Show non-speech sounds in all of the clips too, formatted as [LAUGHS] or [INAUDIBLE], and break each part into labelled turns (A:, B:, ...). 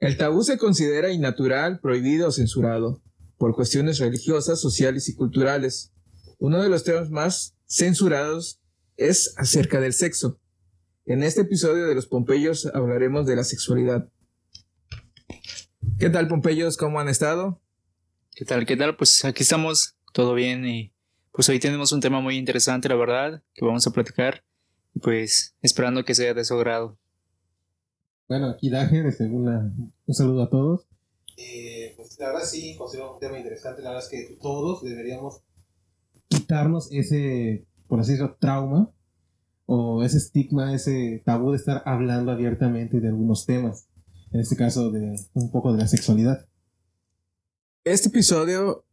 A: El tabú se considera innatural, prohibido o censurado por cuestiones religiosas, sociales y culturales. Uno de los temas más censurados es acerca del sexo. En este episodio de los Pompeyos hablaremos de la sexualidad. ¿Qué tal, Pompeyos? ¿Cómo han estado?
B: ¿Qué tal? ¿Qué tal? Pues aquí estamos, todo bien y pues hoy tenemos un tema muy interesante, la verdad, que vamos a platicar pues esperando que sea de su agrado.
C: Bueno, aquí Dager, un saludo a todos. Eh, pues la verdad sí, considero un tema interesante. La verdad es que todos deberíamos quitarnos ese, por así decirlo, trauma o ese estigma, ese tabú de estar hablando abiertamente de algunos temas. En este caso, de un poco de la sexualidad.
A: Este episodio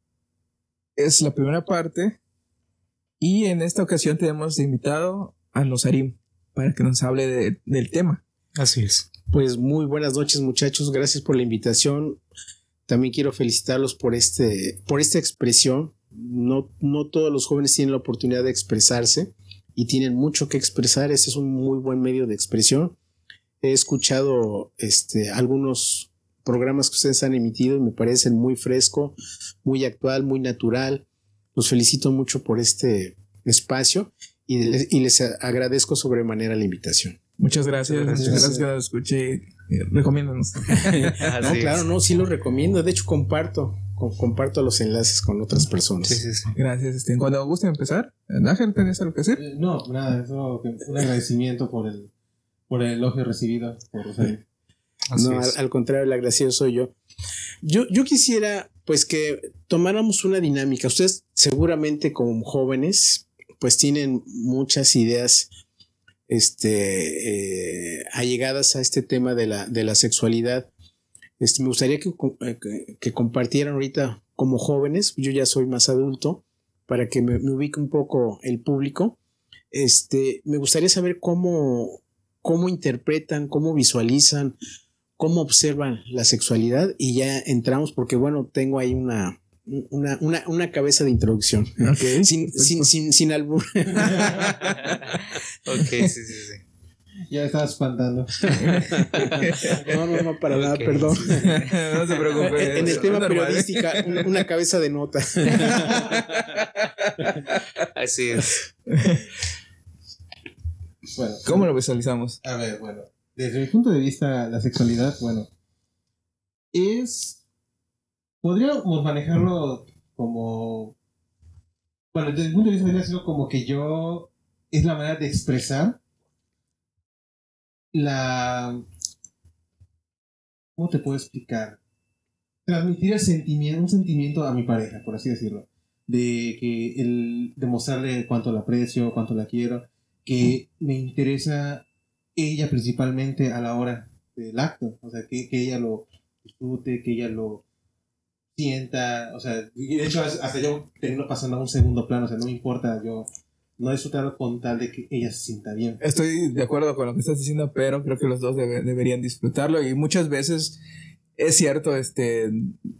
A: es la primera parte y en esta ocasión tenemos invitado a Nosarim para que nos hable de, del tema.
B: Así es.
D: Pues muy buenas noches muchachos, gracias por la invitación. También quiero felicitarlos por, este, por esta expresión. No, no todos los jóvenes tienen la oportunidad de expresarse y tienen mucho que expresar. Este es un muy buen medio de expresión. He escuchado este, algunos programas que ustedes han emitido y me parecen muy fresco, muy actual, muy natural. Los felicito mucho por este espacio y les, y les agradezco sobremanera la invitación.
A: Muchas gracias. Muchas gracias nos escuché. Recomiéndanos. [LAUGHS]
D: no, claro, no, sí lo recomiendo. De hecho, comparto. comparto los enlaces con otras personas.
A: Sí, sí, sí. Gracias, este. Cuando guste empezar, Ángel, ¿tenés algo que hacer?
C: Eh, no, nada, eso, un agradecimiento por el, por el elogio recibido por Rosario.
D: No, al, al, contrario, el agradecido soy yo. Yo, yo quisiera, pues, que tomáramos una dinámica. Ustedes, seguramente, como jóvenes, pues tienen muchas ideas este, eh, allegadas a este tema de la, de la sexualidad. Este, me gustaría que, que, que, compartieran ahorita como jóvenes, yo ya soy más adulto, para que me, me, ubique un poco el público. Este, me gustaría saber cómo, cómo interpretan, cómo visualizan, cómo observan la sexualidad y ya entramos porque bueno, tengo ahí una, una, una, una, cabeza de introducción.
A: Okay,
D: sin, sin, sin, sin, albur. [LAUGHS]
B: ok, sí, sí, sí.
C: Ya me estaba espantando. [LAUGHS]
D: no, no, no, para okay. nada, perdón.
A: no se preocupe.
D: En el tema periodística, una, una cabeza de nota. [LAUGHS]
B: Así es.
C: Bueno,
A: ¿Cómo lo visualizamos?
C: A ver, bueno, desde mi punto de vista, la sexualidad, bueno, es podríamos manejarlo como. Bueno, desde el punto de vista de como que yo. Es la manera de expresar la. ¿Cómo te puedo explicar? Transmitir el sentimiento, un sentimiento a mi pareja, por así decirlo. De que el demostrarle cuánto la aprecio, cuánto la quiero, que me interesa ella principalmente a la hora del acto, o sea, que, que ella lo disfrute, que ella lo, sienta, o sea, de hecho hasta yo termino pasando a un segundo plano, o sea, no me importa, yo no disfrutar con tal de que ella se sienta bien.
A: Estoy de acuerdo con lo que estás diciendo, pero creo que los dos debe, deberían disfrutarlo y muchas veces es cierto, este,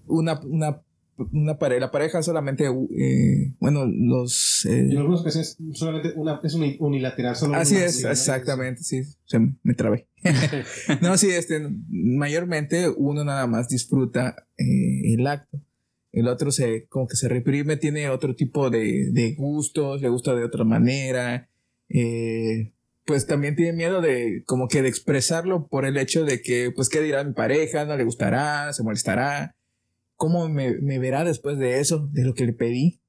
A: una, una, una pareja, la pareja solamente, eh, bueno, los...
C: Eh, en algunos casos solamente una, es unilateral. Solo
A: así
C: una,
A: es, exactamente, sí, se me trabé. [LAUGHS] no, sí, este, mayormente uno nada más disfruta eh, el acto. El otro se, como que se reprime, tiene otro tipo de, de gustos, le gusta de otra manera. Eh, pues también tiene miedo de, como que de expresarlo por el hecho de que, pues, ¿qué dirá mi pareja? ¿No le gustará? ¿Se molestará? ¿Cómo me, me verá después de eso, de lo que le pedí?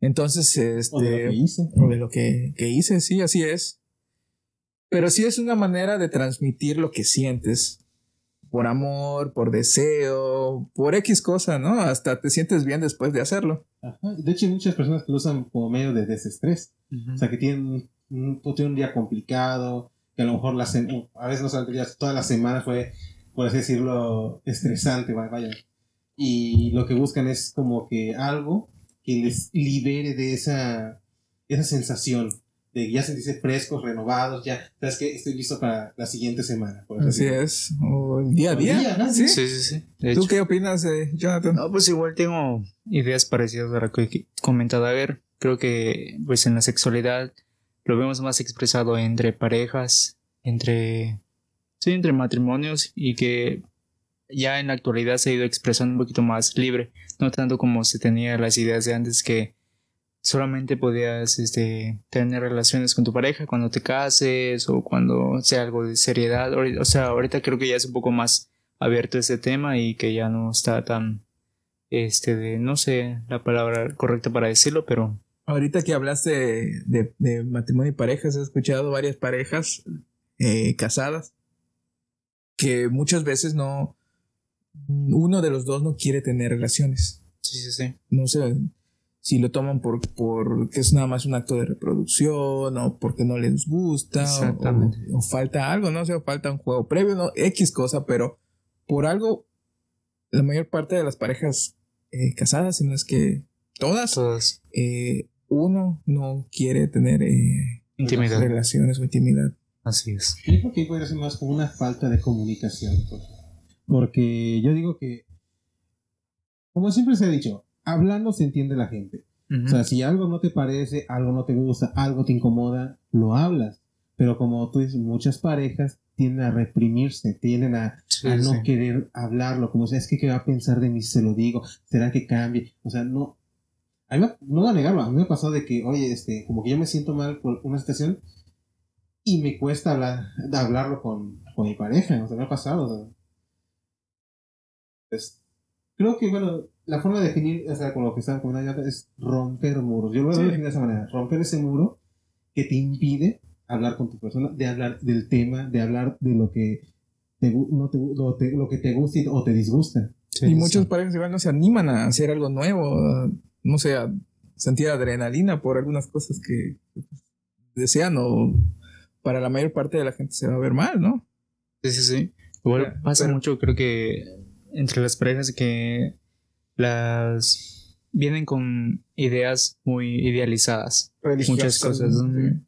A: Entonces, este.
C: O de lo que hice.
A: o de lo que, que hice, sí, así es. Pero sí es una manera de transmitir lo que sientes. Por amor, por deseo, por X cosa, ¿no? Hasta te sientes bien después de hacerlo.
C: Ajá. De hecho, hay muchas personas que lo usan como medio de desestrés. O sea, que tienen un, tienen un día complicado, que a lo mejor la a veces no toda la semana fue, por así decirlo, estresante, va- vaya. Y lo que buscan es como que algo que les libere de esa, esa sensación de ya sentirse frescos, renovados, ya, sabes que estoy listo para la siguiente semana. por
A: Así
C: decirlo.
A: es. O el día a día.
C: día, ¿no?
A: ¿Sí?
B: Sí, sí,
A: ¿Tú
B: hecho.
A: qué opinas, eh, Jonathan?
B: No, pues igual tengo ideas parecidas a lo que comenta Dager. Creo que pues en la sexualidad lo vemos más expresado entre parejas, entre sí, entre matrimonios y que ya en la actualidad se ha ido expresando un poquito más libre, no tanto como se tenía las ideas de antes que solamente podías este, tener relaciones con tu pareja cuando te cases o cuando sea algo de seriedad. O sea, ahorita creo que ya es un poco más abierto ese tema y que ya no está tan este de no sé la palabra correcta para decirlo pero
A: Ahorita que hablaste de, de- de matrimonio y parejas, he escuchado varias parejas eh, casadas que muchas veces no, uno de los dos no quiere tener relaciones.
B: sí sí sí
A: No sé si lo toman por, por que es nada más un acto de reproducción o porque no les gusta o-
B: Exactamente.
A: o, o falta algo, no sé, o falta un juego previo, no, X cosa, pero por algo la mayor parte de las parejas eh, casadas, si no es que todas,
B: todas
A: eh, uno no quiere tener eh,
B: intimidad
A: relaciones o intimidad.
B: así es
C: Yo creo que podría ser más como una falta de comunicación. pues. Porque yo digo que, como siempre se ha dicho, hablando se entiende la gente. O sea, si algo no te parece, algo no te gusta, algo te incomoda, lo hablas. Pero como tú dices, muchas parejas tienden a reprimirse, tienden a,
B: Sí,
C: a no
B: sí.
C: querer hablarlo. Como sea, es que qué va a pensar de mí si se lo digo, será que cambie. O sea, no. A mí me- no voy a negarlo, a mí me ha pasado de que, oye, este, como que yo me siento mal por una situación y me cuesta hablar, hablarlo con, con mi pareja. O sea, me ha pasado. o sea. Pues, creo que, bueno, la forma de definir, o sea, con lo que estaba comentando es romper muros. Yo lo voy a definir de esa manera. Romper ese muro que te impide hablar con tu persona, de hablar del tema, de hablar de lo que te, no te, lo, te- lo que te gusta o te disgusta.
B: Sí,
A: y
B: sí,
A: muchas
B: sí.
A: parejas igual no se animan a hacer algo nuevo, a, no sé, a sentir adrenalina por algunas cosas que desean o para la mayor parte de la gente se va a ver mal, ¿no?
B: Sí, sí, sí. Igual pasa
A: pero-
B: mucho, creo que entre las parejas que las vienen con ideas muy idealizadas, muchas cosas.
A: sí.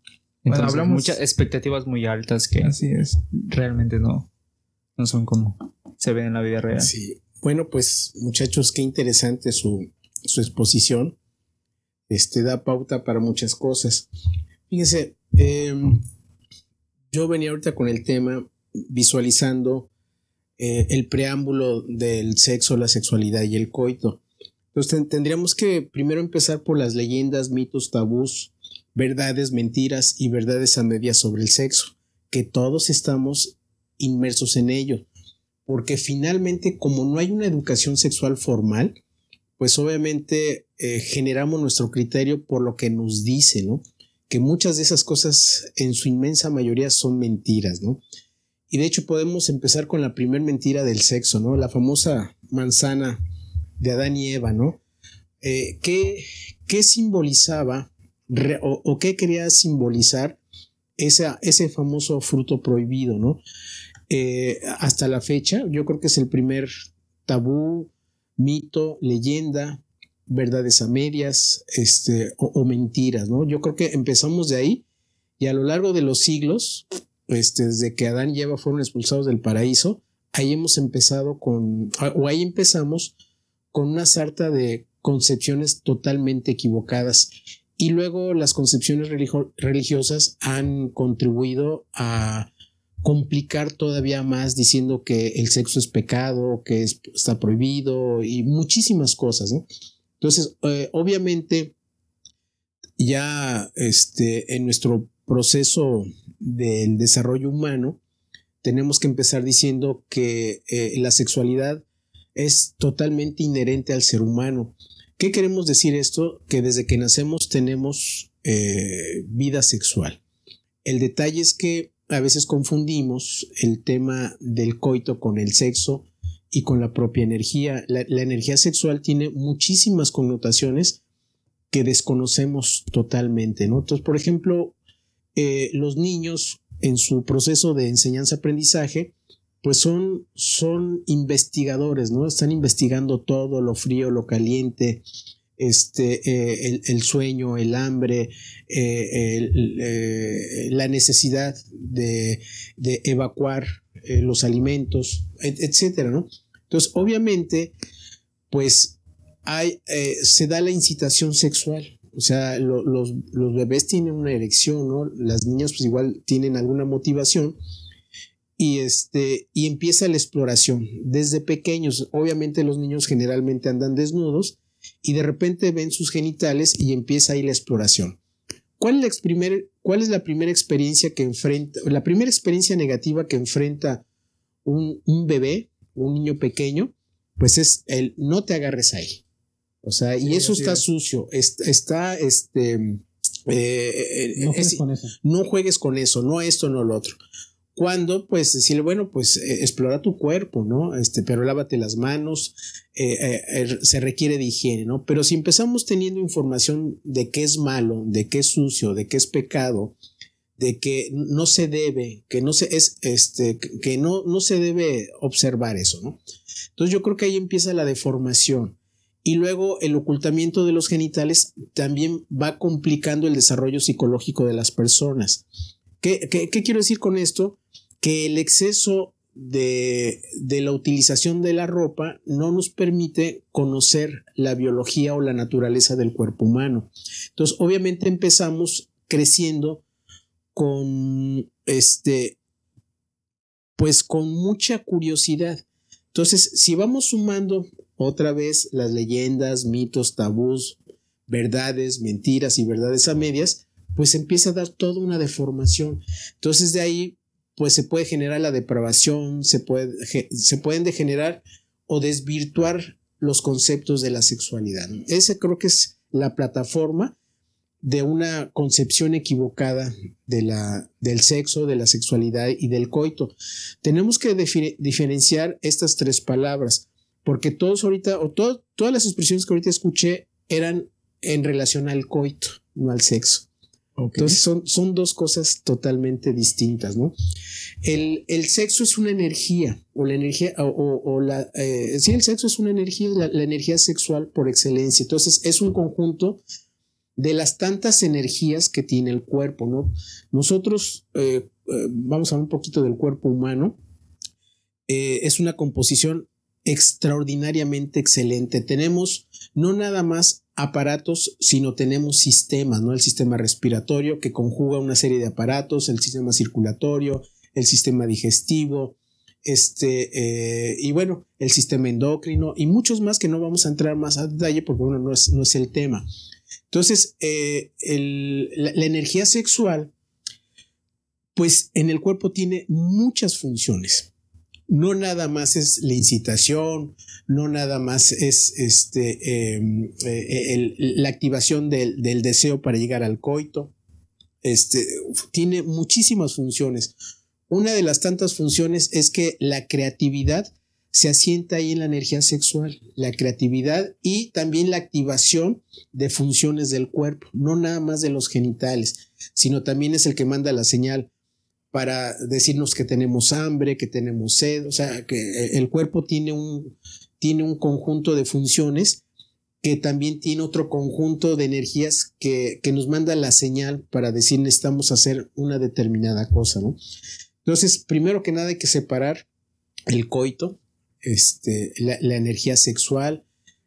B: Entonces,
A: hablamos-
B: muchas expectativas muy altas que
A: Así es.
B: realmente no, no son como se ven en la vida real.
D: Sí. Bueno, pues muchachos, qué interesante su, su exposición. Este da pauta para muchas cosas. Fíjense, eh, yo venía ahorita con el tema visualizando eh, el preámbulo del sexo, la sexualidad y el coito. Entonces ten- tendríamos que primero empezar por las leyendas, mitos, tabús, verdades, mentiras y verdades a medias sobre el sexo, que todos estamos inmersos en ello porque finalmente como no hay una educación sexual formal, pues obviamente eh, generamos nuestro criterio por lo que nos dice, ¿no? Que muchas de esas cosas en su inmensa mayoría son mentiras, ¿no? Y de hecho podemos empezar con la primer mentira del sexo, ¿no? La famosa manzana de Adán y Eva, ¿no? Eh, ¿qué, qué simbolizaba o, qué quería simbolizar ese famoso fruto prohibido, ¿no? Eh, hasta la fecha, yo creo que es el primer tabú, mito, leyenda, verdades a medias, este, o, o mentiras, ¿no? Yo creo que empezamos de ahí y a lo largo de los siglos, este, desde que Adán y Eva fueron expulsados del paraíso, ahí hemos empezado con, o ahí empezamos con una sarta de concepciones totalmente equivocadas. Y luego las concepciones religio- religiosas han contribuido a complicar todavía más diciendo que el sexo es pecado, que es- está prohibido y muchísimas cosas, ¿no? Entonces, eh, obviamente, ya este, en nuestro proceso del desarrollo humano, tenemos que empezar diciendo que eh, la sexualidad es totalmente inherente al ser humano. ¿Qué queremos decir esto? Que desde que nacemos tenemos eh, vida sexual. El detalle es que a veces confundimos el tema del coito con el sexo y con la propia energía. La, energía sexual tiene muchísimas connotaciones que desconocemos totalmente. Entonces, por ejemplo, eh, los niños en su proceso de enseñanza-aprendizaje, pues son, son investigadores, ¿no? Están investigando todo, lo frío, lo caliente, este, eh, el, sueño, el hambre, eh, la necesidad de, evacuar los alimentos, etcétera, ¿no? Entonces, obviamente, pues hay, se da la incitación sexual. O sea, los, bebés tienen una erección, ¿no? Las niñas, pues igual tienen alguna motivación y este y empieza la exploración desde pequeños obviamente los niños generalmente andan desnudos y de repente ven sus genitales y empieza ahí la exploración ¿Cuál es, la ¿Cuál es la primera experiencia que enfrenta, la primera experiencia negativa que enfrenta un, un bebé, un niño pequeño? Pues es el no te agarres ahí. O sea, y eso está sucio, está, este,
C: eh, no, juegues con eso.
D: no juegues con eso, no esto, no lo otro cuando pues decirle, bueno, pues eh, explora tu cuerpo, ¿no? Este, pero lávate las manos, eh, eh, er, se requiere de higiene, ¿no? Pero si empezamos teniendo información de qué es malo, de qué es sucio, de qué es pecado, de que no se debe, que no se es, este, que no, no se debe observar eso, ¿no? Entonces yo creo que ahí empieza la deformación. Y luego el ocultamiento de los genitales también va complicando el desarrollo psicológico de las personas. ¿Qué, qué, quiero decir con esto? que el exceso de, la utilización de la ropa no nos permite conocer la biología o la naturaleza del cuerpo humano. Entonces, obviamente empezamos creciendo con este, pues con mucha curiosidad. Entonces, si vamos sumando otra vez las leyendas, mitos, tabús, verdades, mentiras y verdades a medias, pues empieza a dar toda una deformación. Entonces, de ahí pues se puede generar la depravación, se, puede, se pueden degenerar o desvirtuar los conceptos de la sexualidad. Esa creo que es la plataforma de una concepción equivocada de la, del sexo, de la sexualidad y del coito. Tenemos que diferenciar estas tres palabras, porque todos ahorita, o todas las expresiones que ahorita escuché eran en relación al coito, no al sexo. Entonces son, son dos cosas totalmente distintas, ¿no? El, el sexo es una energía, o la energía, o, o, la, eh, sí, el sexo es una energía, la, energía sexual por excelencia. Entonces es un conjunto de las tantas energías que tiene el cuerpo, ¿no? Nosotros, eh, eh, vamos a hablar un poquito del cuerpo humano, es una composición extraordinariamente excelente. Tenemos no nada más aparatos, sino tenemos sistemas, ¿no? El sistema respiratorio que conjuga una serie de aparatos, el sistema circulatorio, el sistema digestivo, este, eh, y bueno, el sistema endocrino y muchos más que no vamos a entrar más a detalle porque bueno, no es, no es el tema. Entonces, eh, la energía sexual, pues en el cuerpo tiene muchas funciones no nada más es la incitación, no nada más es este, em, eh, la activación del, deseo para llegar al coito. Este, tiene muchísimas funciones. Una de las tantas funciones es que la creatividad se asienta ahí en la energía sexual, la creatividad y también la activación de funciones del cuerpo, no nada más de los genitales, sino también es el que manda la señal para decirnos que tenemos hambre, que tenemos sed, o sea, que el cuerpo tiene un, tiene un conjunto de funciones que también tiene otro conjunto de energías que, que, nos manda la señal para decir necesitamos hacer una determinada cosa, ¿no? Entonces, primero que nada hay que separar el coito, este, la, la energía sexual,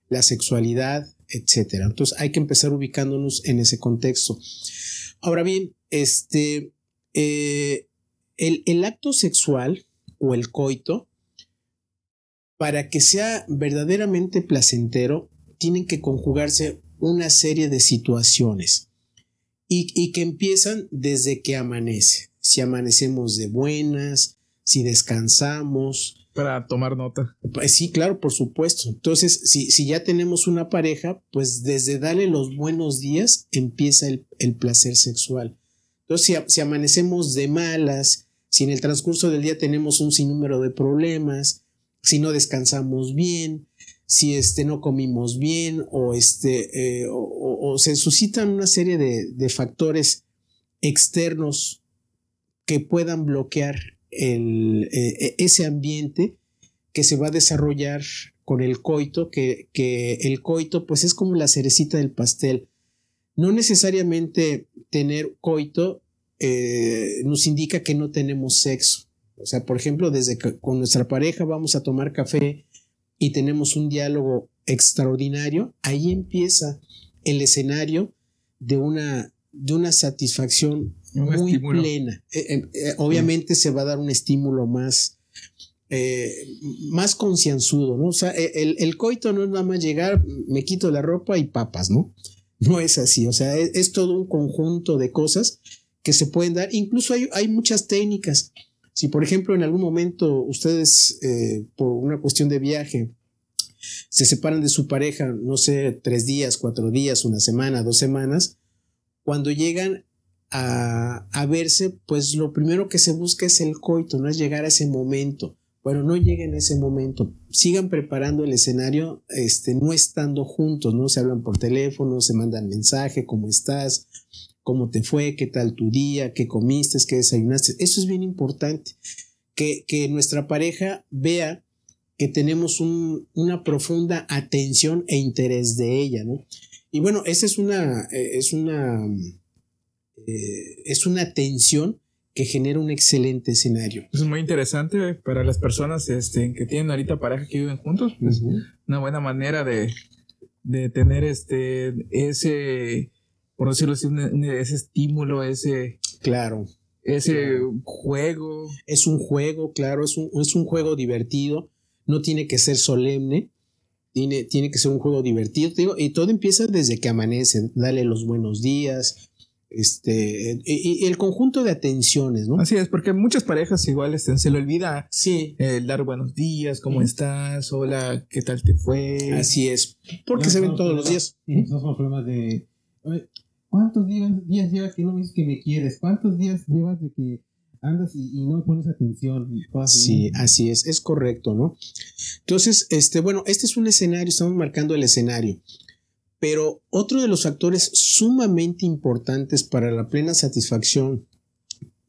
D: la sexualidad, etcétera. Entonces hay que empezar ubicándonos en ese contexto. Ahora bien, este, eh, el, acto sexual o el coito, para que sea verdaderamente placentero, tienen que conjugarse una serie de situaciones y, que empiezan desde que amanece. Si amanecemos de buenas, si descansamos,
A: Para tomar nota.
D: Pues sí, claro, por supuesto. Entonces, si, si ya tenemos una pareja, pues desde darle los buenos días empieza el, el placer sexual. Entonces, si, si, amanecemos de malas, si en el transcurso del día tenemos un sinnúmero de problemas, si no descansamos bien, si este, no comimos bien o, este, eh, o, se suscitan una serie de, de factores externos que puedan bloquear el, eh, ese ambiente que se va a desarrollar con el coito, que, que, el coito pues es como la cerecita del pastel. No necesariamente tener coito eh, nos indica que no tenemos sexo. O sea, por ejemplo, desde que con nuestra pareja vamos a tomar café y tenemos un diálogo extraordinario, ahí empieza el escenario de una, de una satisfacción un muy estímulo. plena. Eh, eh, obviamente se va a dar un estímulo más, eh, más concienzudo, ¿no? O sea, el, el, coito no es nada más llegar, me quito la ropa y papas, ¿no? No es así, o sea, es, es todo un conjunto de cosas que se pueden dar. Incluso hay, hay muchas técnicas. Si, por ejemplo, en algún momento ustedes, eh, por una cuestión de viaje, se separan de su pareja, no sé, tres días, cuatro días, una semana, dos semanas, cuando llegan a, a, verse, pues lo primero que se busca es el coito, no es llegar a ese momento. Bueno, no lleguen a ese momento, sigan preparando el escenario, este, no estando juntos, ¿no? Se hablan por teléfono, se mandan mensaje, ¿cómo estás? ¿Cómo te fue? ¿Qué tal tu día? ¿Qué comiste? ¿Qué desayunaste? Eso es bien importante, que, que nuestra pareja vea que tenemos un, una profunda atención e interés de ella, ¿no? Y bueno, esa es una, eh, es una, eh, es una tensión que genera un excelente escenario.
A: Es muy interesante para las personas este, que tienen ahorita pareja que viven juntos, pues uh -huh. una buena manera de, de, tener este, ese, por decirlo así, ese estímulo, ese...
D: Claro.
A: Ese
D: claro.
A: juego.
D: Es un juego, claro, es un, es un juego divertido, no tiene que ser solemne, tiene, tiene que ser un juego divertido, digo, y todo empieza desde que amanece, dale los buenos días, este, y, y, el conjunto de atenciones, ¿no?
A: Así es, porque muchas parejas igual este, se le olvida
D: sí.
A: el dar buenos días, ¿cómo estás? Hola, ¿qué tal te fue?
D: Así es, porque no, se ven no, todos los días.
C: No son problemas de, ¿cuántos días, días llevas que no me dices que me quieres? ¿Cuántos días llevas de que andas y, y no pones atención?
D: Sí, así es, es correcto, ¿no? Entonces, este, bueno, este es un escenario, estamos marcando el escenario. Pero otro de los factores sumamente importantes para la plena satisfacción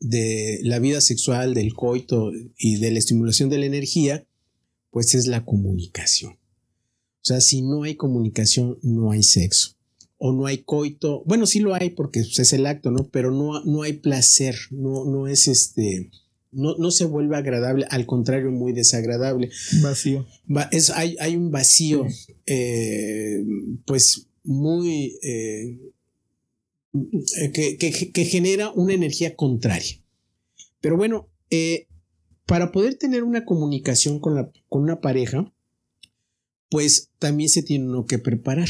D: de la vida sexual, del coito y de la estimulación de la energía, pues es la comunicación. O sea, si no hay comunicación, no hay sexo. O no hay coito. Bueno, sí lo hay porque es el acto, ¿no? Pero no, no hay placer, no, no es este. No, no, se vuelve agradable, al contrario, muy desagradable.
A: Vacío.
D: Va, es, hay, hay, un vacío, eh, pues, muy. Eh, que, que, que, genera una energía contraria. Pero bueno, eh, para poder tener una comunicación con, la, con una pareja, pues también se tiene uno que preparar.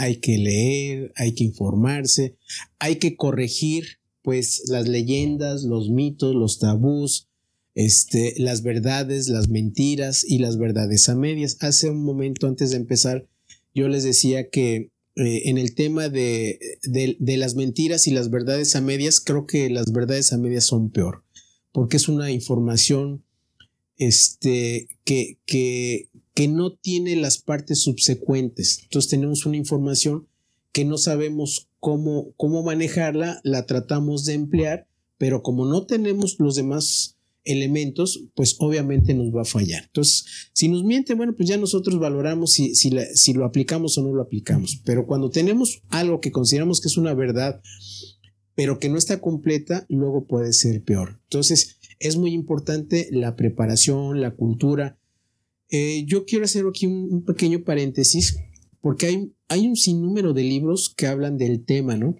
D: Hay que leer, hay que informarse, hay que corregir pues las leyendas, los mitos, los tabús, este, las verdades, las mentiras y las verdades a medias. Hace un momento antes de empezar, yo les decía que eh, en el tema de, de, de, las mentiras y las verdades a medias, creo que las verdades a medias son peor, porque es una información este, que, que, que no tiene las partes subsecuentes. Entonces tenemos una información que no sabemos cómo, cómo manejarla, la tratamos de emplear, pero como no tenemos los demás elementos, pues obviamente nos va a fallar. Entonces, si nos miente, bueno, pues ya nosotros valoramos si, si, lo aplicamos o no lo aplicamos. Pero cuando tenemos algo que consideramos que es una verdad, pero que no está completa, luego puede ser peor. Entonces, es muy importante la preparación, la cultura. Eh, yo quiero hacer aquí un, un pequeño paréntesis porque hay, hay un sinnúmero de libros que hablan del tema, ¿no?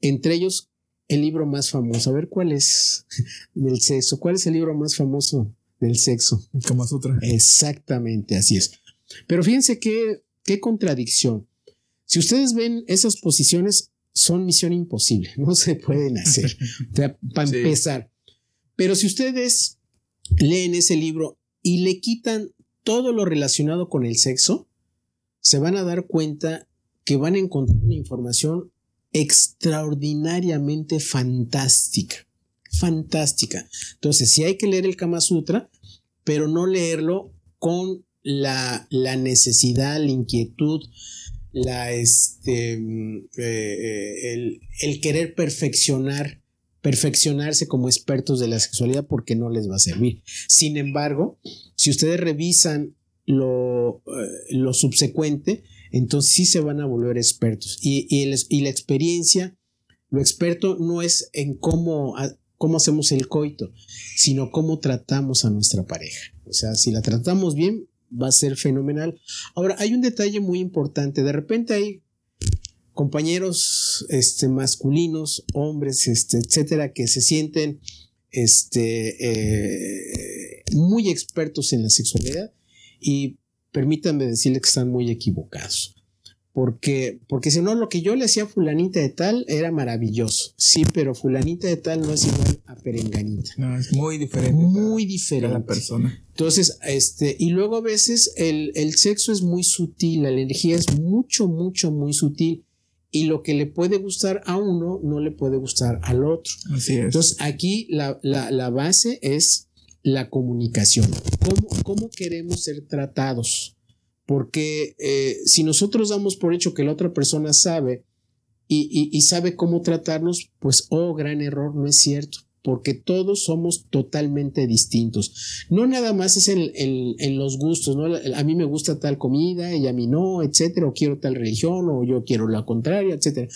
D: Entre ellos, el libro más famoso. A ver, ¿cuál es [LAUGHS] del sexo? ¿Cuál es el libro más famoso del sexo?
A: Como otra.
D: Exactamente, así es. Pero fíjense qué, qué contradicción. Si ustedes ven esas posiciones, son misión imposible, [LAUGHS] no se pueden hacer. [LAUGHS] o sea, para sí. empezar. Pero si ustedes leen ese libro y le quitan todo lo relacionado con el sexo, se van a dar cuenta que van a encontrar una información extraordinariamente fantástica. Fantástica. Entonces, sí hay que leer el Kama Sutra, pero no leerlo con la, la necesidad, la inquietud, la, este, mm, eh, el, el querer perfeccionar perfeccionarse como expertos de la sexualidad porque no les va a servir. Sin embargo, si ustedes revisan lo, eh, lo subsecuente, entonces sí se van a volver expertos. Y, y, la experiencia, lo experto no es en cómo, cómo hacemos el coito, sino cómo tratamos a nuestra pareja. O sea, si la tratamos bien, va a ser fenomenal. Ahora, hay un detalle muy importante. De repente hay compañeros este, masculinos, hombres, este, etcétera, que se sienten este, eh, muy expertos en la sexualidad y permítanme decirles que están muy equivocados. Porque, porque si no, lo que yo le hacía a fulanita de tal era maravilloso. Sí, pero fulanita de tal no es igual a perenganita.
A: No, es muy diferente.
D: Muy diferente.
A: la persona.
D: Entonces, este, y luego a veces el, el sexo es muy sutil, la energía es mucho, mucho, muy sutil y lo que le puede gustar a uno no le puede gustar al otro.
A: Así es.
D: Entonces aquí la, base es la comunicación. ¿Cómo, ¿Cómo, queremos ser tratados? Porque eh, si nosotros damos por hecho que la otra persona sabe y, y sabe cómo tratarnos, pues, oh, gran error, no es cierto porque todos somos totalmente distintos. No nada más es en, los gustos, ¿no? A mí me gusta tal comida y a mí no, etcétera, o quiero tal religión, o yo quiero la contraria, etcétera.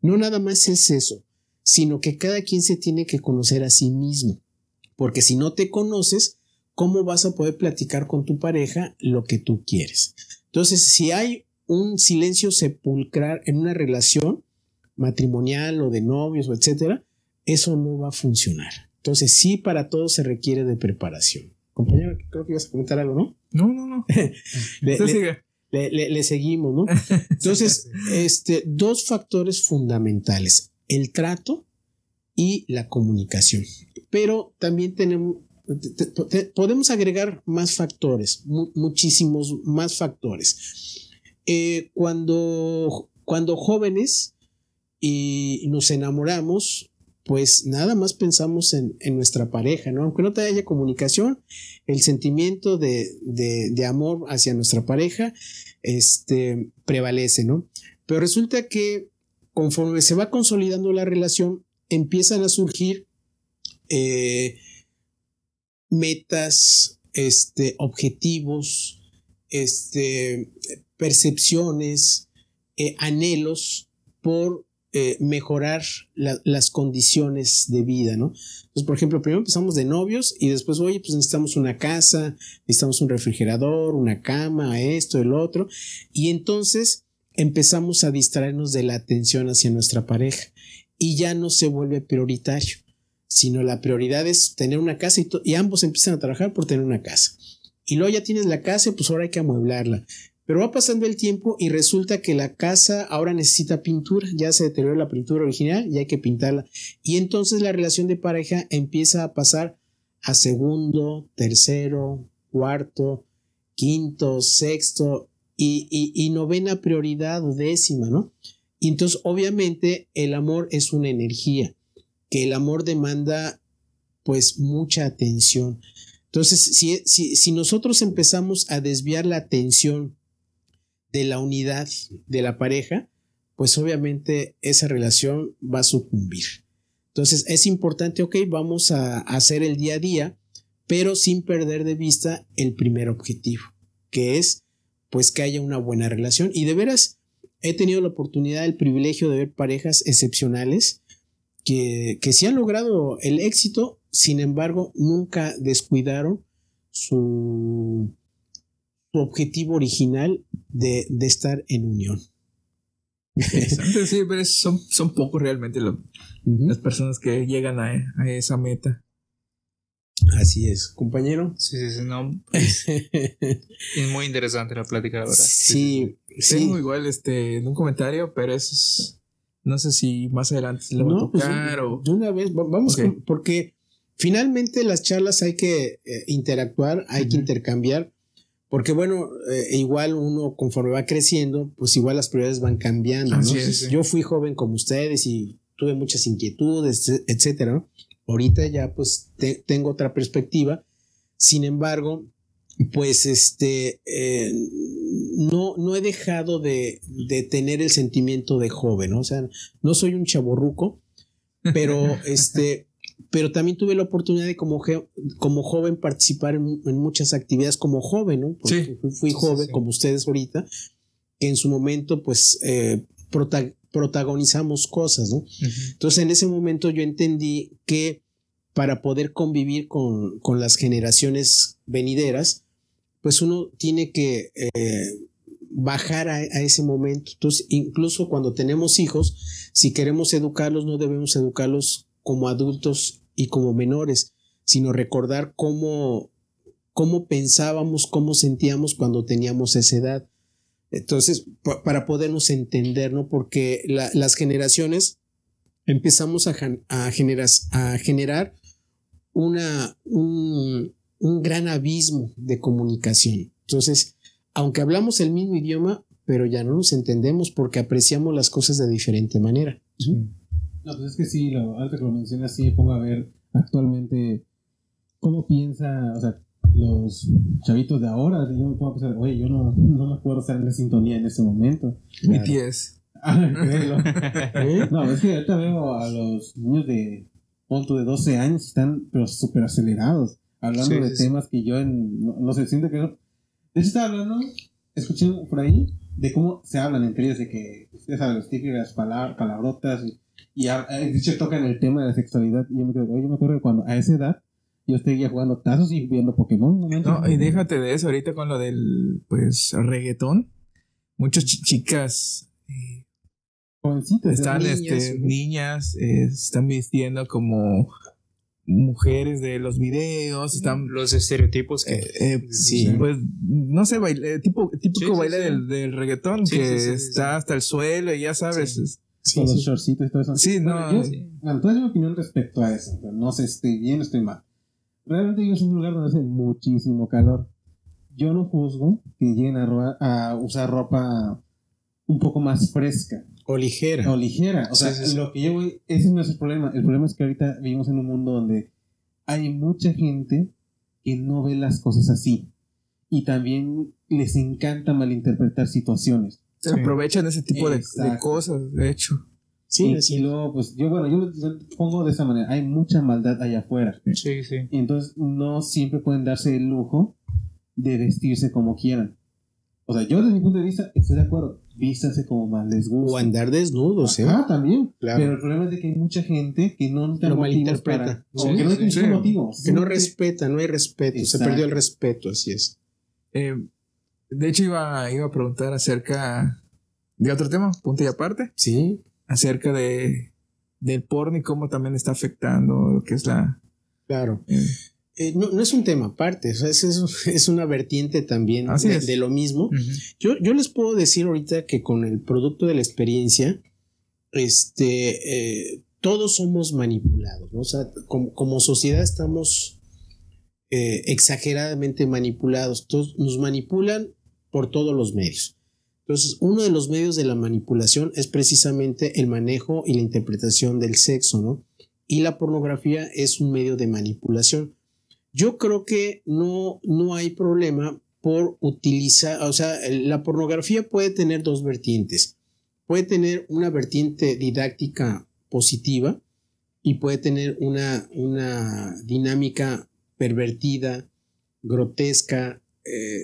D: No nada más es eso, sino que cada quien se tiene que conocer a sí mismo, porque si no te conoces, ¿cómo vas a poder platicar con tu pareja lo que tú quieres? Entonces, si hay un silencio sepulcral en una relación matrimonial o de novios o etcétera, eso no va a funcionar. Entonces, sí, para todo se requiere de preparación. Compañero, creo que ibas a comentar algo, ¿no?
A: No, no, no. [LAUGHS]
D: le, le, seguimos, ¿no? [LAUGHS] Entonces, este, dos factores fundamentales, el trato y la comunicación. Pero también tenemos, podemos agregar más factores, muchísimos más factores. Eh, cuando, cuando jóvenes y nos enamoramos, pues nada más pensamos en, nuestra pareja, ¿no? Aunque no te haya comunicación, el sentimiento de, amor hacia nuestra pareja este, prevalece, ¿no? Pero resulta que conforme se va consolidando la relación, empiezan a surgir eh, metas, este, objetivos, este, percepciones, eh, anhelos por eh, mejorar las condiciones de vida, ¿no? Entonces, por ejemplo, primero empezamos de novios y después, oye, pues necesitamos una casa, necesitamos un refrigerador, una cama, esto, el otro, y entonces empezamos a distraernos de la atención hacia nuestra pareja y ya no se vuelve prioritario, sino la prioridad es tener una casa y, y ambos empiezan a trabajar por tener una casa. Y luego ya tienes la casa, pues ahora hay que amueblarla. Pero va pasando el tiempo y resulta que la casa ahora necesita pintura, ya se deterioró la pintura original y hay que pintarla. Y entonces la relación de pareja empieza a pasar a segundo, tercero, cuarto, quinto, sexto y, y, novena prioridad o décima, ¿no? Y entonces obviamente el amor es una energía, que el amor demanda pues mucha atención. Entonces, si, si, si nosotros empezamos a desviar la atención de la unidad de la pareja, pues obviamente esa relación va a sucumbir. Entonces es importante, ok, vamos a hacer el día a día, pero sin perder de vista el primer objetivo, que es pues que haya una buena relación. Y de veras, he tenido la oportunidad, el privilegio de ver parejas excepcionales que, que sí han logrado el éxito, sin embargo, nunca descuidaron su, su objetivo original de, estar en unión.
A: sí, pero son, son pocos realmente las personas que llegan a, esa meta.
D: Así es, compañero.
B: Sí, sí, sí, no. Pues, [LAUGHS] es muy interesante la plática, ¿verdad?
D: Sí,
A: sí. Tengo igual este, un comentario, pero es. No sé si más adelante se lo voy a
D: pues,
A: tocar o.
D: De una vez, vamos, porque finalmente las charlas hay que eh, interactuar, hay que intercambiar, porque bueno, eh, igual uno conforme va creciendo, pues igual las prioridades van cambiando. ¿no? Yo fui joven como ustedes y tuve muchas inquietudes, etcétera. ¿no? Ahorita ya pues te- tengo otra perspectiva. Sin embargo, pues este, eh, no, no he dejado de, de tener el sentimiento de joven, ¿no? O sea, no soy un chaborruco, pero [LAUGHS] este, pero también tuve la oportunidad de como, como joven participar en, en muchas actividades como joven, ¿no? Porque
A: Sí.
D: fui, fui
B: Sí, sí,
D: joven como ustedes ahorita, que en su momento pues eh, prota- protagonizamos cosas, ¿no? Entonces en ese momento yo entendí que para poder convivir con, con las generaciones venideras, pues uno tiene que eh, bajar a, a ese momento. Entonces, incluso cuando tenemos hijos, si queremos educarlos, no debemos educarlos como adultos y como menores, sino recordar cómo, cómo pensábamos, cómo sentíamos cuando teníamos esa edad. Entonces, pa- para podernos entender, ¿no? Porque la- las generaciones empezamos a, a, generar una, un, un gran abismo de comunicación. Entonces, aunque hablamos el mismo idioma, pero ya no nos entendemos porque apreciamos las cosas de diferente manera.
C: No, pues es que sí, lo, ahorita que lo mencionas, sí me pongo a ver actualmente cómo piensa, o sea, los chavitos de ahora. Yo me pongo a pensar, oye, yo no, no me acuerdo estar en la sintonía en ese momento.
A: BTS.
C: Ah. [LAUGHS]
D: ¿Eh?
C: No, es que ahorita veo a los niños de punto de 12 años están pero súper acelerados, hablando
B: Sí,
C: de
B: sí, sí.
C: temas que yo en, no, no sé, siento que no. De hecho estaba hablando, escuché por ahí, de cómo se hablan entre ellos, de que, ustedes saben, las típicas palabras, palabrotas, y, y ha- eh, de hecho tocan el tema de la sexualidad, y yo me quedo, oye, yo me acuerdo que cuando a esa edad yo seguía jugando tazos y viendo Pokémon. No,
A: No, y déjate de eso ahorita con lo del, pues, reggaetón. Muchas chi- chicas eh,
C: Jovencitos.
A: están,
D: niñas,
A: este, niñas, eh, están vistiendo como mujeres de los videos, están,
B: Los estereotipos que.
A: eh, eh,
D: Sí.
A: pues, no sé, baile, tipo, típico
B: Sí, sí,
A: baile
B: sí.
A: Del, del reggaetón
B: Sí,
A: que
B: sí, sí, sí,
A: está hasta el suelo y ya sabes.
B: Sí.
A: es-
D: Sí,
C: con los shortcitos y todo eso.
A: Sí,
C: Bueno,
A: no,
C: yo-
B: sí.
C: Bueno, toda mi opinión respecto a eso. No sé si estoy bien o estoy mal. Realmente yo soy un lugar donde hace muchísimo calor. Yo no juzgo que lleguen a, a usar ropa un poco más fresca
D: O ligera.
C: o ligera. O sea,
B: Sí, sí, sí.
C: lo que yo voy, ese no es el problema. El problema es que ahorita vivimos en un mundo donde hay mucha gente que no ve las cosas así. Y también les encanta malinterpretar situaciones.
A: Se aprovechan ese tipo de, de cosas, de hecho.
D: Sí,
C: y,
D: así.
C: y luego, pues yo, bueno, yo lo pongo de esa manera. Hay mucha maldad allá afuera.
B: Sí, sí.
C: Y entonces no siempre pueden darse el lujo de vestirse como quieran. O sea, yo desde mi punto de vista estoy de acuerdo. Vístanse como más les gusta.
D: O andar desnudos, ¿eh?
C: Ah, también.
D: Claro.
C: Pero el problema es de que hay mucha gente que no
D: Lo malinterpreta.
C: para-
D: Sí,
C: o que no
A: sí,
C: necesita
A: sí.
C: motivos.
D: Que no respeta, no hay respeto. Se
C: Exacto.
D: perdió el respeto, así es.
A: Eh, de hecho, iba, iba a preguntar acerca de otro tema, punto y aparte,
D: Sí,
A: acerca de del porno y cómo también está afectando lo que es la...
D: claro.
A: eh,
D: Eh, no, no es un tema aparte, es, es- es una vertiente también de, lo mismo. Yo, yo les puedo decir ahorita que con el producto de la experiencia, este, eh, todos somos manipulados, ¿no? O sea, como, como sociedad estamos eh, exageradamente manipulados. Todos nos manipulan por todos los medios. Entonces, uno de los medios de la manipulación es precisamente el manejo y la interpretación del sexo, ¿no? Y la pornografía es un medio de manipulación. Yo creo que no, no hay problema por utilizar, o sea, la pornografía puede tener dos vertientes. Puede tener una vertiente didáctica positiva y puede tener una, una dinámica pervertida, grotesca, eh,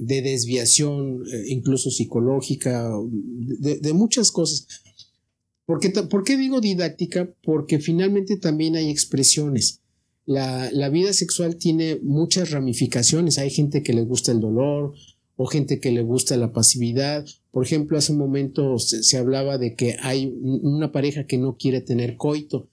D: de desviación, eh, incluso psicológica, de, muchas cosas. ¿Por qué, ta- ¿Por qué digo didáctica? Porque finalmente también hay expresiones. La, la vida sexual tiene muchas ramificaciones. Hay gente que le gusta el dolor o gente que le gusta la pasividad. Por ejemplo, hace un momento se, se hablaba de que hay un- una pareja que no quiere tener coito,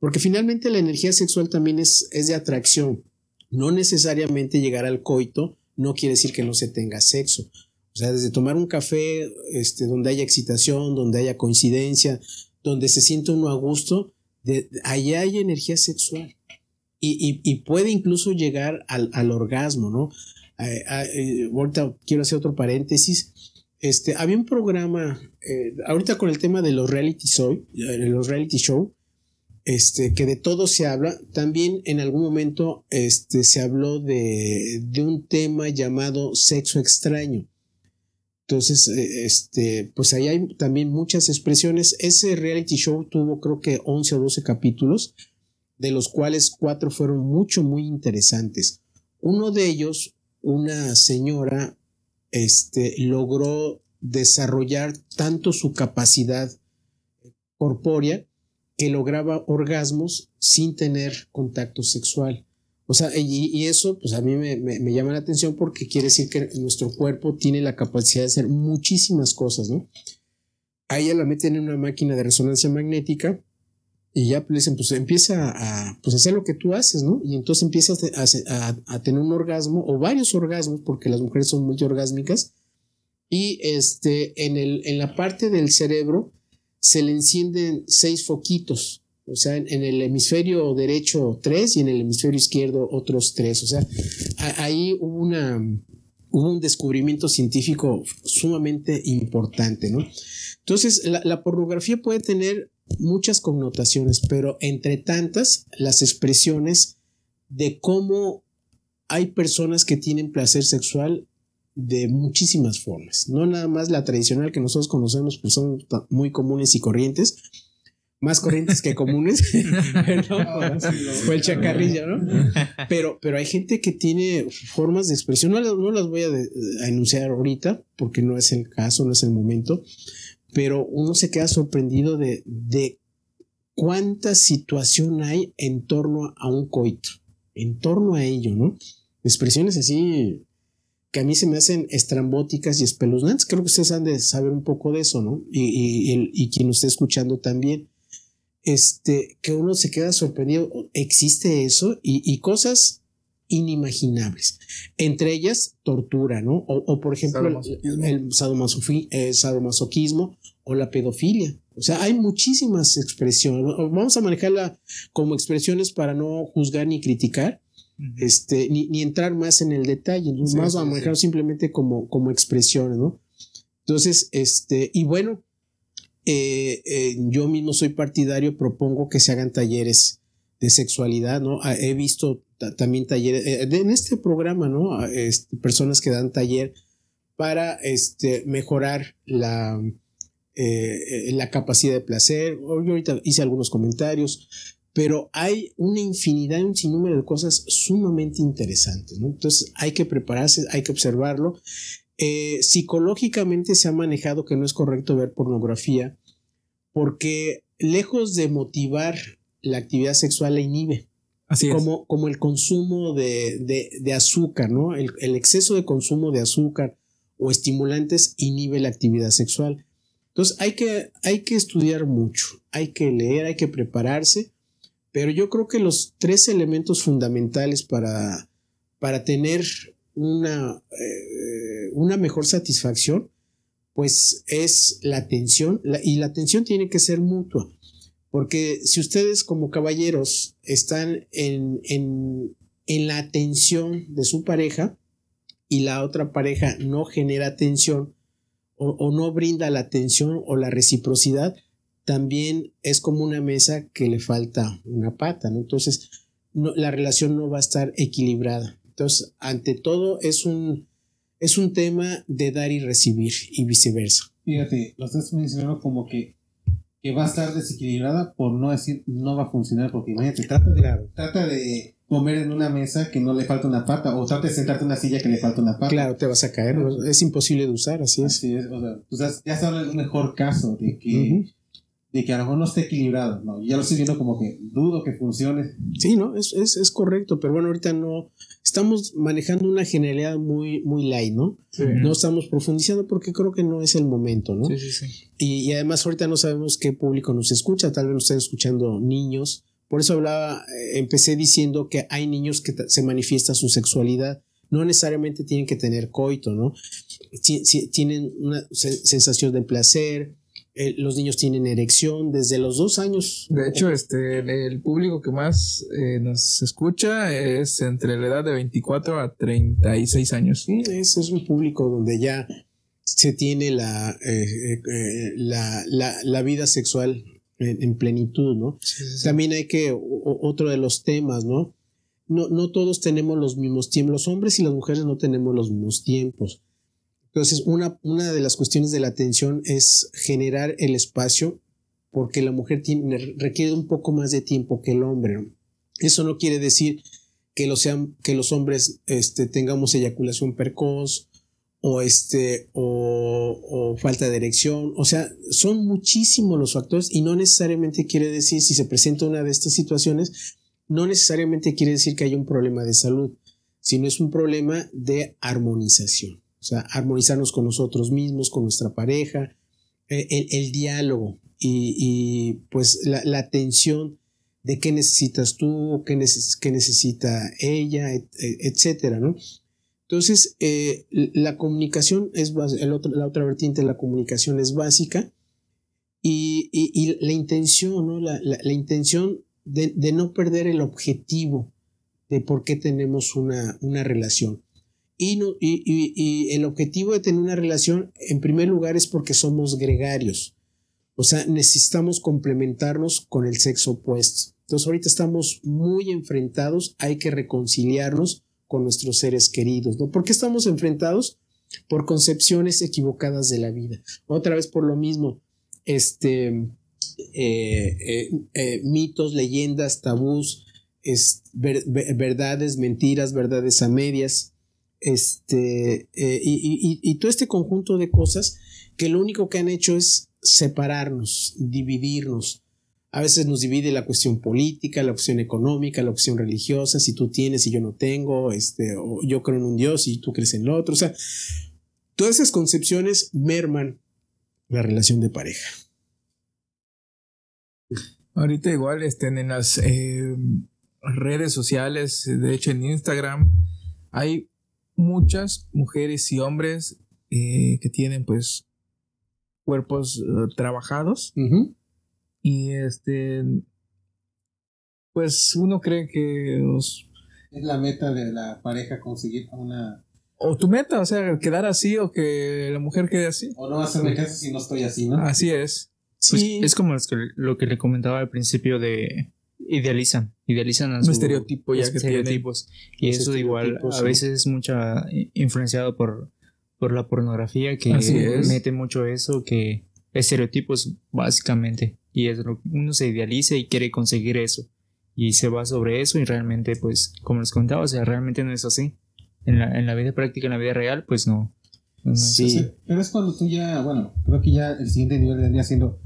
D: porque finalmente la energía sexual también es, es de atracción. No necesariamente llegar al coito no quiere decir que no se tenga sexo. O sea, desde tomar un café este, donde haya excitación, donde haya coincidencia, donde se siente uno a gusto, de, allá hay energía sexual. y, puede incluso llegar al, orgasmo, ¿no? Eh, eh, ahorita quiero hacer otro paréntesis. Este, había un programa, eh, ahorita con el tema de los reality show, los reality show, este, que de todo se habla. También en algún momento este, se habló de, un tema llamado sexo extraño. Entonces, este, pues ahí hay también muchas expresiones. Ese reality show tuvo creo que 11 o 12 capítulos de los cuales cuatro fueron mucho, muy interesantes. Uno de ellos, una señora, este, logró desarrollar tanto su capacidad corpórea que lograba orgasmos sin tener contacto sexual. O sea, y, eso pues a mí me, llama la atención porque quiere decir que nuestro cuerpo tiene la capacidad de hacer muchísimas cosas, ¿no? A ella la meten en una máquina de resonancia magnética y ya le dicen, pues empieza a pues, hacer lo que tú haces, ¿no? Y entonces empiezas a, tener un orgasmo o varios orgasmos, porque las mujeres son multiorgásmicas. Y este, en, el, en la parte del cerebro se le encienden seis foquitos. O sea, en, el hemisferio derecho tres y en el hemisferio izquierdo otros tres. O sea, ahí hubo, una, hubo un descubrimiento científico sumamente importante, ¿no? Entonces, la, la pornografía puede tener muchas connotaciones, pero entre tantas, las expresiones de cómo hay personas que tienen placer sexual de muchísimas formas, no nada más la tradicional que nosotros conocemos, pues son muy comunes y corrientes, más corrientes que comunes, [LAUGHS] o el chacarrillo, ¿no? Pero, pero hay gente que tiene formas de expresión, no, no las voy a, a, enunciar ahorita porque no es el caso, no es el momento, pero uno se queda sorprendido de, de cuánta situación hay en torno a un coito, en torno a ello, ¿no? Expresiones así que a mí se me hacen estrambóticas y espeluznantes. Creo que ustedes han de saber un poco de eso, ¿no? Y, y, y quien lo esté escuchando también. Este, que uno se queda sorprendido, existe eso y, y cosas inimaginables. Entre ellas, tortura, ¿no? O, por ejemplo, el, sadomasoquismo o la pedofilia. O sea, hay muchísimas expresiones. Vamos a manejarla como expresiones para no juzgar ni criticar, este, ni, ni, entrar más en el detalle. Más vamos a manejarlo simplemente como, como expresiones, ¿no? Entonces, este, y bueno, eh, eh, yo mismo soy partidario, propongo que se hagan talleres de sexualidad, ¿no? Ah, he visto también talleres, eh, en este programa, ¿no? Este, personas que dan taller para este, mejorar la, eh, la capacidad de placer. Yo ahorita hice algunos comentarios, pero hay una infinidad, un sinnúmero de cosas sumamente interesantes, ¿no? Entonces hay que prepararse, hay que observarlo. Eh, psicológicamente se ha manejado que no es correcto ver pornografía porque lejos de motivar la actividad sexual la inhibe. Así como, como el consumo de, de, azúcar, ¿no? El, el, exceso de consumo de azúcar o estimulantes inhibe la actividad sexual. Entonces hay que, hay que estudiar mucho, hay que leer, hay que prepararse, pero yo creo que los tres elementos fundamentales para, para tener una, eh, una mejor satisfacción, pues es la atención, y la atención tiene que ser mutua. Porque si ustedes como caballeros están en, en, en la atención de su pareja y la otra pareja no genera atención o, no brinda la atención o la reciprocidad, también es como una mesa que le falta una pata, ¿no? Entonces, la relación no va a estar equilibrada. Entonces, ante todo, es un, es un tema de dar y recibir y viceversa.
C: Fíjate, lo estás mencionando como que que va a estar desequilibrada por no decir no va a funcionar, porque imagínate, trata de, trata de comer en una mesa que no le falta una pata, o trata de sentarte en una silla que le falta una pata.
D: Claro, te vas a caer, es imposible de usar, así es.
C: Así es, o sea, ya se habla de un mejor caso, de que de que a lo mejor no esté equilibrado, ¿no? Ya lo estoy viendo como que dudo que funcione.
D: Sí, ¿no? Es, es, es correcto, pero bueno, ahorita no, estamos manejando una generalidad muy, muy light, ¿no? No estamos profundizando porque creo que no es el momento, ¿no? Sí, sí, sí. Y, y, además ahorita no sabemos qué público nos escucha, tal vez nos estén escuchando niños, por eso hablaba, eh, empecé diciendo que hay niños que se manifiesta su sexualidad, no necesariamente tienen que tener coito, ¿no? tienen una sensación de placer, eh, los niños tienen erección desde los dos años.
A: De hecho, este, el público que más eh, nos escucha es entre la edad de 24 a 36 años.
D: Sí, ese es un público donde ya se tiene la, eh, eh, la, la, la, vida sexual en, en plenitud, ¿no?
B: Sí, sí, sí.
D: También hay que, o- otro de los temas, ¿no? No, no todos tenemos los mismos tiempos, los hombres y las mujeres no tenemos los mismos tiempos. Entonces, una, una de las cuestiones de la atención es generar el espacio porque la mujer requiere un poco más de tiempo que el hombre. Eso no quiere decir que, lo sean, que los hombres este, tengamos eyaculación precoz o, este, o, o falta de erección. O sea, son muchísimos los factores y no necesariamente quiere decir, si se presenta una de estas situaciones, no necesariamente quiere decir que haya un problema de salud, sino es un problema de armonización. O sea, armonizarnos con nosotros mismos, con nuestra pareja, eh, el, diálogo y, pues la, atención de qué necesitas tú, qué, neces qué necesita ella, et, etcétera, ¿no? Entonces, eh, la comunicación es la otra vertiente de la comunicación es básica y, y, la intención, ¿no? La intención de, de, no perder el objetivo de por qué tenemos una, una relación. Y, el objetivo de tener una relación, en primer lugar, es porque somos gregarios. O sea, necesitamos complementarnos con el sexo opuesto. Entonces, ahorita estamos muy enfrentados, hay que reconciliarnos con nuestros seres queridos, ¿no? ¿Por qué estamos enfrentados? Por concepciones equivocadas de la vida. Otra vez por lo mismo, este, eh, eh, eh, mitos, leyendas, tabús, es, ver, verdades, mentiras, verdades a medias, este, eh, y, y, y, todo este conjunto de cosas que lo único que han hecho es separarnos, dividirnos. A veces nos divide la cuestión política, la cuestión económica, la cuestión religiosa, si tú tienes y yo no tengo, este, o yo creo en un Dios y tú crees en el otro. O sea, todas esas concepciones merman la relación de pareja.
A: Ahorita igual estén en las eh, redes sociales, de hecho en Instagram, hay muchas mujeres y hombres eh, que tienen pues cuerpos uh, trabajados
D: uh -huh.
A: y este pues uno cree que os...
C: es la meta de la pareja conseguir una
A: o tu meta, o sea, quedar así o que la mujer quede así.
C: O no hacerme caso si no estoy así, ¿no?
A: Así es.
B: Pues sí. Es como lo que le comentaba al principio de idealizan, idealizan a
A: un su, estereotipo ya que
B: estereotipos. Y eso igual a veces es mucha influenciado por por la pornografía que mete mucho eso que estereotipos básicamente. Y es lo uno se idealiza y quiere conseguir eso. Y se va sobre eso y realmente pues como les contaba o sea realmente no es así. En la, en la vida práctica en la vida real pues no, no
C: sí. Así. pero es cuando tú ya bueno creo que ya el siguiente nivel vendría siendo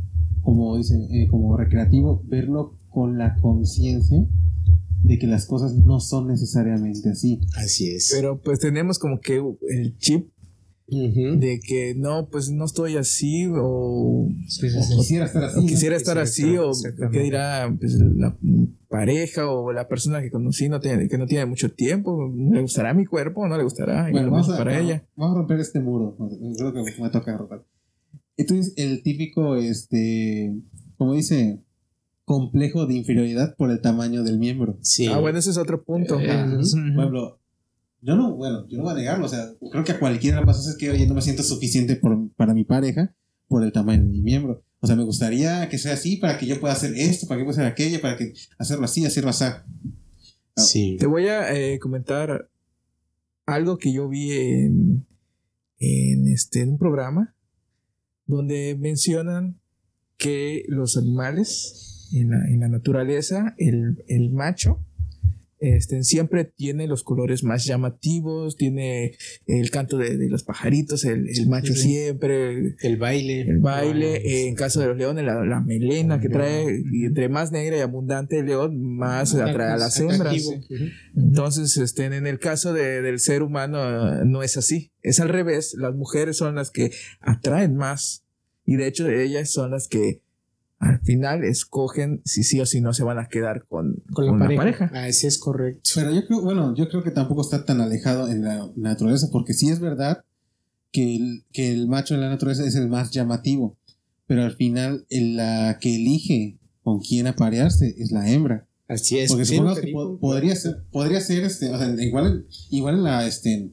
C: como dicen eh, como recreativo verlo con la conciencia de que las cosas no son necesariamente así.
D: Así es.
A: Pero pues tenemos como que el chip uh -huh. de que no, pues no estoy así o,
C: sí, sí, sí. o quisiera estar así.
A: O quisiera estar así o qué dirá pues, la pareja o la persona que conocí no tiene, que no tiene mucho tiempo. ¿Le gustará mi cuerpo o no le gustará?
C: Bueno, vamos a, para vamos, ella. Vamos a romper este muro. Creo que me toca romper. Entonces, el típico, este, como dice, complejo de inferioridad por el tamaño del miembro.
A: Sí. Ah, bueno, ese es otro punto.
C: Eh, uh -huh. Ejemplo, yo no, bueno, yo no voy a negarlo, o sea, creo que a cualquiera le pasa es que oye, no me siento suficiente por, para mi pareja por el tamaño de mi miembro. O sea, me gustaría que sea así para que yo pueda hacer esto, para que pueda hacer aquello, para que hacerlo así, hacerlo así.
A: Sí. Te voy a eh, comentar algo que yo vi en, en, este, en un programa donde mencionan que los animales en la, en la naturaleza, el, el macho, este, siempre tiene los colores más llamativos, tiene el canto de, de los pajaritos, el, el macho sí, siempre.
D: El baile.
A: El baile. Eh, en caso de los leones, la, la melena que trae, y entre más negra y abundante el león, más atrae a las hembras. Entonces, este, en el caso de, del ser humano, no es así. Es al revés. Las mujeres son las que atraen más. Y de hecho, ellas son las que al final escogen si sí o si no se van a quedar con,
D: con, la,
A: con
D: pareja.
A: la, pareja.
D: Ah, sí es correcto.
C: Pero yo creo, bueno, yo creo que tampoco está tan alejado en la naturaleza, porque sí es verdad que el, que el macho en la naturaleza es el más llamativo. pero al final el- la que elige con quién aparearse es la hembra.
D: Así es.
C: Porque
D: lo
C: que po- podría ser, podría ser este, o sea, igual, igual en la, este,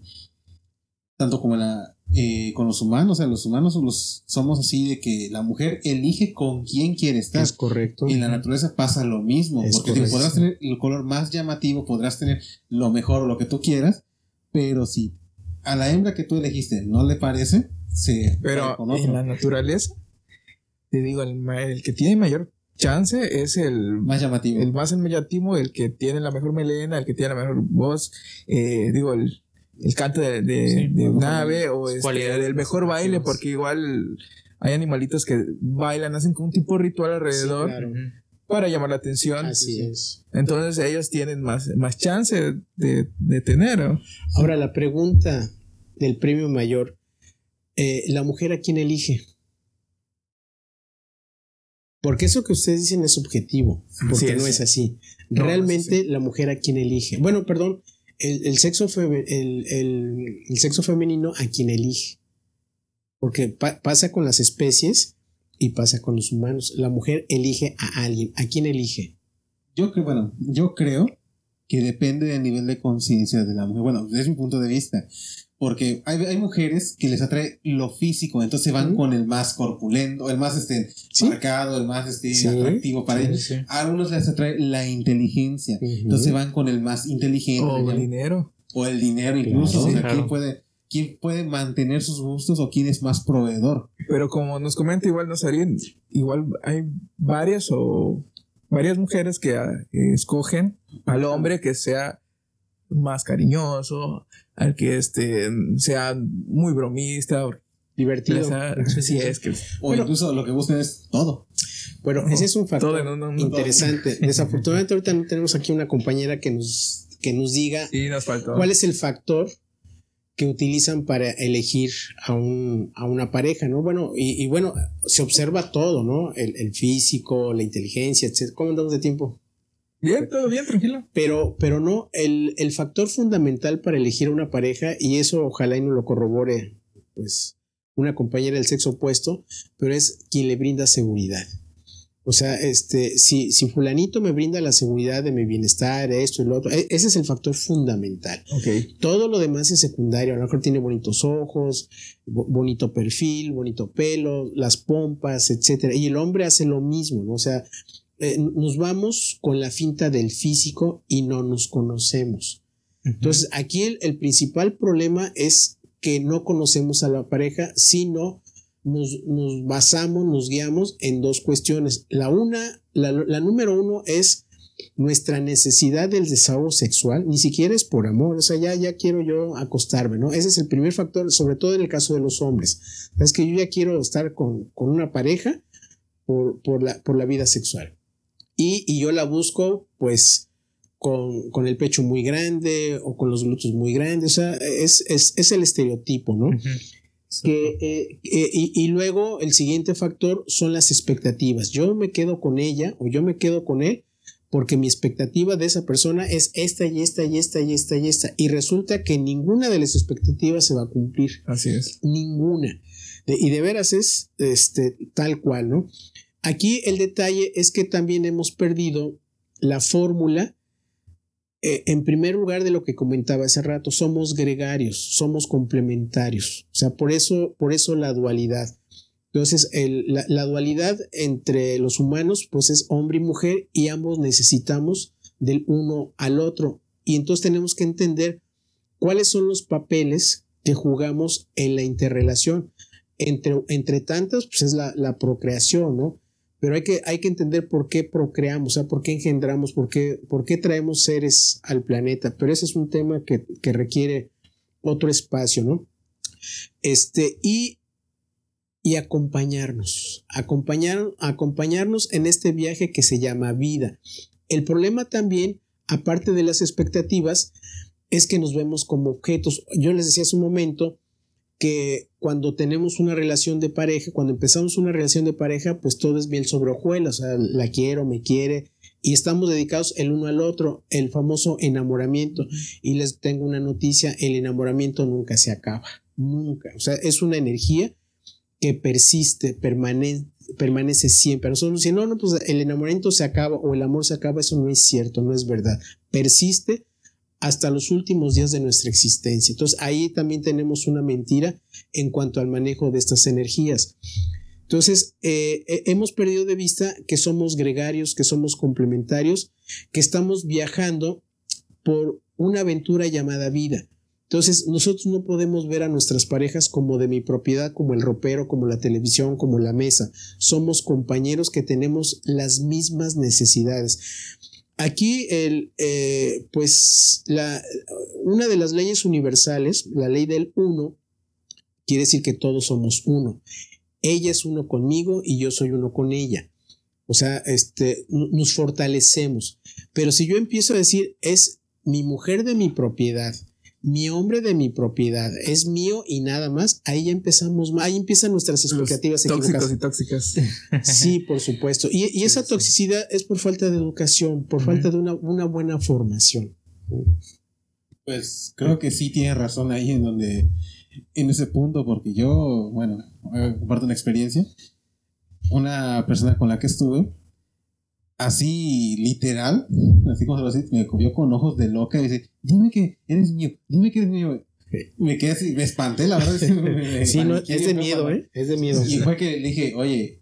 C: tanto como en la, eh, con los humanos, o sea, los humanos los, somos así de que la mujer elige con quién quiere estar.
D: Es correcto.
C: En la naturaleza pasa lo mismo,
D: Es
C: porque
D: correcto.
C: podrás tener el color más llamativo, podrás tener lo mejor o lo que tú quieras, pero si a la hembra que tú elegiste no le parece, se
A: Pero
C: con
A: en
C: otro.
A: la naturaleza, te digo, el, ma- el que tiene mayor chance es el
C: más llamativo.
A: el más llamativo, el que tiene la mejor melena, el que tiene la mejor voz, eh, digo, el, el canto de, de,
B: Sí,
A: de
C: bueno,
A: un ave o este, del mejor baile, porque igual hay animalitos que bailan, hacen como un tipo de ritual alrededor
D: Sí, claro.
A: para llamar la atención.
D: Así es.
A: Entonces ellos tienen más, más chance de, de tener.
D: Ahora, la pregunta del premio mayor: eh, ¿la mujer a quién elige? Porque eso que ustedes dicen es subjetivo, porque
A: Sí,
D: no
A: sí.
D: es así.
A: No,
D: Realmente, la mujer a quién elige. Bueno, perdón, el, el sexo, el, el- el sexo femenino a quien elige. Porque pa- pasa con las especies y pasa con los humanos. La mujer elige a alguien. ¿A quién elige?
C: Yo creo, bueno, yo creo que depende del nivel de conciencia de la mujer. Bueno, desde mi punto de vista. Porque hay, hay mujeres que les atrae lo físico, entonces van con el más corpulento, el más este,
D: Sí.
C: marcado, el más este,
D: Sí.
C: atractivo para ellos. A algunos les atrae la inteligencia, entonces van con el más inteligente.
A: O el dinero.
C: o el dinero incluso.
D: Claro,
C: o sea,
B: claro.
C: ¿quién, puede, ¿quién puede mantener sus gustos o quién es más proveedor?
A: Pero como nos comenta igual Nazarín, igual hay varias o varias mujeres que, ah, que escogen al hombre que sea más cariñoso, al que este sea muy bromista, o
D: Divertido.
A: así [LAUGHS] es que
C: O
D: Bueno.
C: incluso lo que buscan es todo.
D: Bueno, ese es un factor
A: todo uno-
D: interesante. [LAUGHS] Desafortunadamente ahorita no tenemos aquí una compañera que nos, que nos diga
A: Sí, nos faltó.
D: cuál es el factor que utilizan para elegir a, un, a una pareja, ¿no? Bueno, y, y bueno, se observa todo, ¿no? El, el físico, la inteligencia, etc. ¿Cómo andamos de tiempo?
A: Bien, todo bien, tranquilo.
D: Pero, pero no, el, el factor fundamental para elegir a una pareja, y eso ojalá y no lo corrobore, pues, una compañera del sexo opuesto, pero es quien le brinda seguridad. O sea, este, si, si fulanito me brinda la seguridad de mi bienestar, esto y lo otro, e- ese es el factor fundamental.
A: Ok.
D: Todo lo demás es secundario. A lo mejor tiene bonitos ojos, bo- bonito perfil, bonito pelo, las pompas, etcétera. Y el hombre hace lo mismo, ¿no? O sea, eh, nos vamos con la finta del físico y no nos conocemos. Entonces, aquí el, el principal problema es que no conocemos a la pareja, sino nos, nos basamos, nos guiamos en dos cuestiones. La una, la, la número uno es nuestra necesidad del desahogo sexual, ni siquiera es por amor, o sea, ya, ya quiero yo acostarme, ¿no? Ese es el primer factor, sobre todo en el caso de los hombres. Es que yo ya quiero estar con, con una pareja por, por, la, por la vida sexual. Y, y yo la busco, pues, con, con el pecho muy grande o con los glúteos muy grandes, o sea, es, es, es el estereotipo, ¿no? que, eh, eh, y, y luego el siguiente factor son las expectativas. Yo me quedo con ella o yo me quedo con él porque mi expectativa de esa persona es esta y esta y esta y esta y esta. Y resulta que ninguna de las expectativas se va a cumplir.
A: Así es.
D: Ninguna. De- y de veras es este, tal cual, ¿no? Aquí el detalle es que también hemos perdido la fórmula. eh, en primer lugar de lo que comentaba hace rato, somos gregarios, somos complementarios. O sea, por eso, por eso la dualidad. Entonces, la dualidad entre los humanos, pues es hombre y mujer, y ambos necesitamos del uno al otro. Y entonces tenemos que entender cuáles son los papeles que jugamos en la interrelación. Entre, entre tantas, pues es la, la procreación, ¿no? Pero hay que, hay que entender por qué procreamos, o sea, por qué engendramos, por qué, por qué traemos seres al planeta. Pero ese es un tema que, que requiere otro espacio, ¿no? Este, y, y acompañarnos, acompañar, acompañarnos en este viaje que se llama vida. El problema también, aparte de las expectativas, es que nos vemos como objetos. Yo les decía hace un momento que cuando tenemos una relación de pareja, cuando empezamos una relación de pareja, pues todo es miel sobre hojuelas, o sea, la quiero, me quiere, y estamos dedicados el uno al otro, el famoso enamoramiento. Y les tengo una noticia, el enamoramiento nunca se acaba, nunca. O sea, es una energía que persiste, permanente, permanece siempre. Nosotros nos dicen, no, no, pues el enamoramiento se acaba o el amor se acaba, eso no es cierto, no es verdad. Persiste hasta los últimos días de nuestra existencia. Entonces ahí también tenemos una mentira en cuanto al manejo de estas energías. Entonces, eh, eh, hemos perdido de vista que somos gregarios, que somos complementarios, que estamos viajando por una aventura llamada vida. Entonces, nosotros no podemos ver a nuestras parejas como de mi propiedad, como el ropero, como la televisión, como la mesa. Somos compañeros que tenemos las mismas necesidades. Aquí, el, eh, pues, la, una de las leyes universales, la ley del uno, quiere decir que todos somos uno. Ella es uno conmigo y yo soy uno con ella. O sea, este, nos fortalecemos. Pero si yo empiezo a decir, es mi mujer de mi propiedad, mi hombre de mi propiedad, es mío y nada más, ahí ya empezamos, ahí empiezan nuestras expectativas
A: tóxicos y tóxicas. [LAUGHS] [LAUGHS]
D: Sí, por supuesto. Y, esa toxicidad es por falta de educación, por falta de una, una, buena formación.
C: Pues creo que sí tiene razón ahí en donde, en ese punto, porque yo, bueno, comparto una experiencia. Una persona con la que estuve, así literal, así como se lo dice, me cogió con ojos de loca y dice, dime que eres mío, dime que eres mío. Me quedé así, me espanté, la verdad.
D: sí, no, es de miedo, ¿eh? Es de miedo.
C: Y fue que le dije, oye,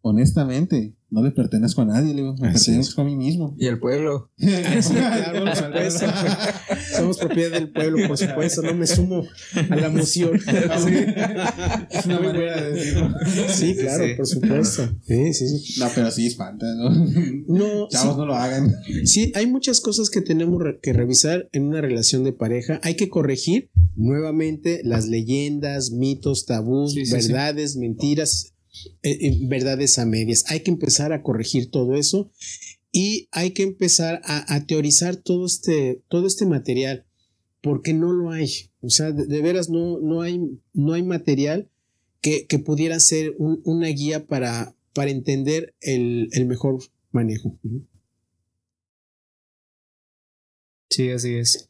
C: honestamente, no le pertenezco a nadie, le digo, me pertenezco a mí mismo.
A: Y el pueblo. [LAUGHS]
D: Somos propiedad del pueblo, por supuesto. No me sumo a la emoción. [LAUGHS]
C: es una manera de decirlo.
D: Sí, claro, por supuesto. Sí, sí, sí.
C: No, pero sí espanta, ¿no?
D: No.
C: Chavos, no lo hagan.
D: Sí, hay muchas cosas que tenemos que revisar en una relación de pareja. Hay que corregir nuevamente las leyendas, mitos, tabús, verdades, mentiras eh, eh, verdades a medias. Hay que empezar a corregir todo eso y hay que empezar a, teorizar todo este, todo este material porque no lo hay. O sea, de, veras no, no, hay, no hay material que, pudiera ser una guía para, para entender el, mejor manejo.
B: Sí, así es.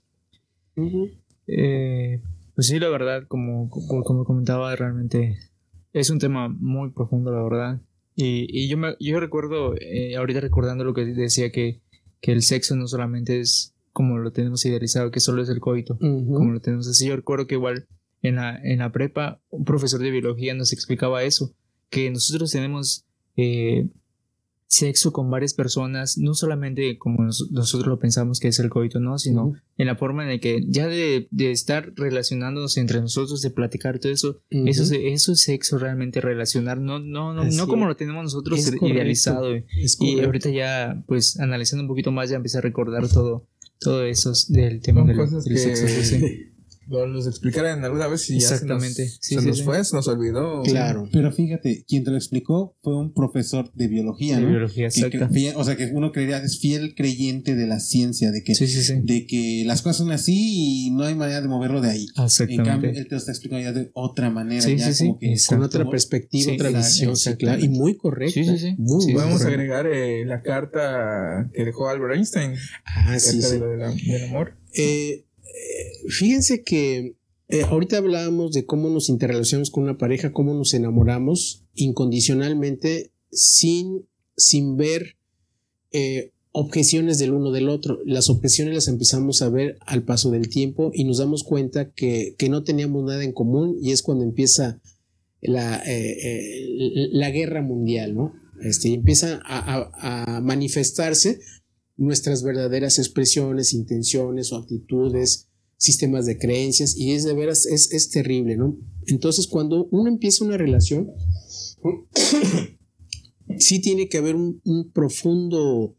B: Eh, pues sí, la verdad, como, como comentaba, realmente es un tema muy profundo, la verdad. Y, y yo, me, yo recuerdo, eh, ahorita recordando lo que decía, que, que el sexo no solamente es como lo tenemos idealizado, que solo es el coito, como lo tenemos así. Yo recuerdo que igual en la, en la prepa, un profesor de biología nos explicaba eso, que nosotros tenemos eh, sexo con varias personas, no solamente como nosotros lo pensamos que es el coito, ¿no? Sino en la forma en la que ya de, estar relacionándonos entre nosotros, de platicar todo eso, eso, eso es sexo realmente, relacionar, no, no, no, no como lo tenemos nosotros idealizado. y ahorita ya, pues, analizando un poquito más, ya empecé a recordar todo, todo eso del tema del,
A: sexo [LAUGHS] los explicaran alguna vez y
B: Exactamente.
A: ya se nos, fue, se nos olvidó.
C: Claro. Pero fíjate, quien te lo explicó fue un profesor de biología, ¿no?
B: De biología, exacto.
C: o sea, que uno creería, es fiel creyente de la ciencia, de que, de que las cosas son así y no hay manera de moverlo de ahí.
B: Exactamente.
C: En cambio, él te lo está explicando ya de otra manera, ya como que
D: con otra perspectiva, otra visión, claro, y muy correcta.
A: Sí, sí, sí. Muy Podemos agregar eh, la carta que dejó Albert Einstein.
D: Ah, sí, sí.
A: del amor.
D: Eh, fíjense que eh, ahorita hablábamos de cómo nos interrelacionamos con una pareja, cómo nos enamoramos incondicionalmente sin, sin ver eh, objeciones del uno del otro. Las objeciones las empezamos a ver al paso del tiempo y nos damos cuenta que, no teníamos nada en común y es cuando empieza la, eh, la guerra mundial, ¿no? Este, empieza a manifestarse nuestras verdaderas expresiones, intenciones o actitudes, sistemas de creencias, y es de veras, es, es terrible, ¿no? Entonces, cuando uno empieza una relación, [COUGHS] sí tiene que haber un, profundo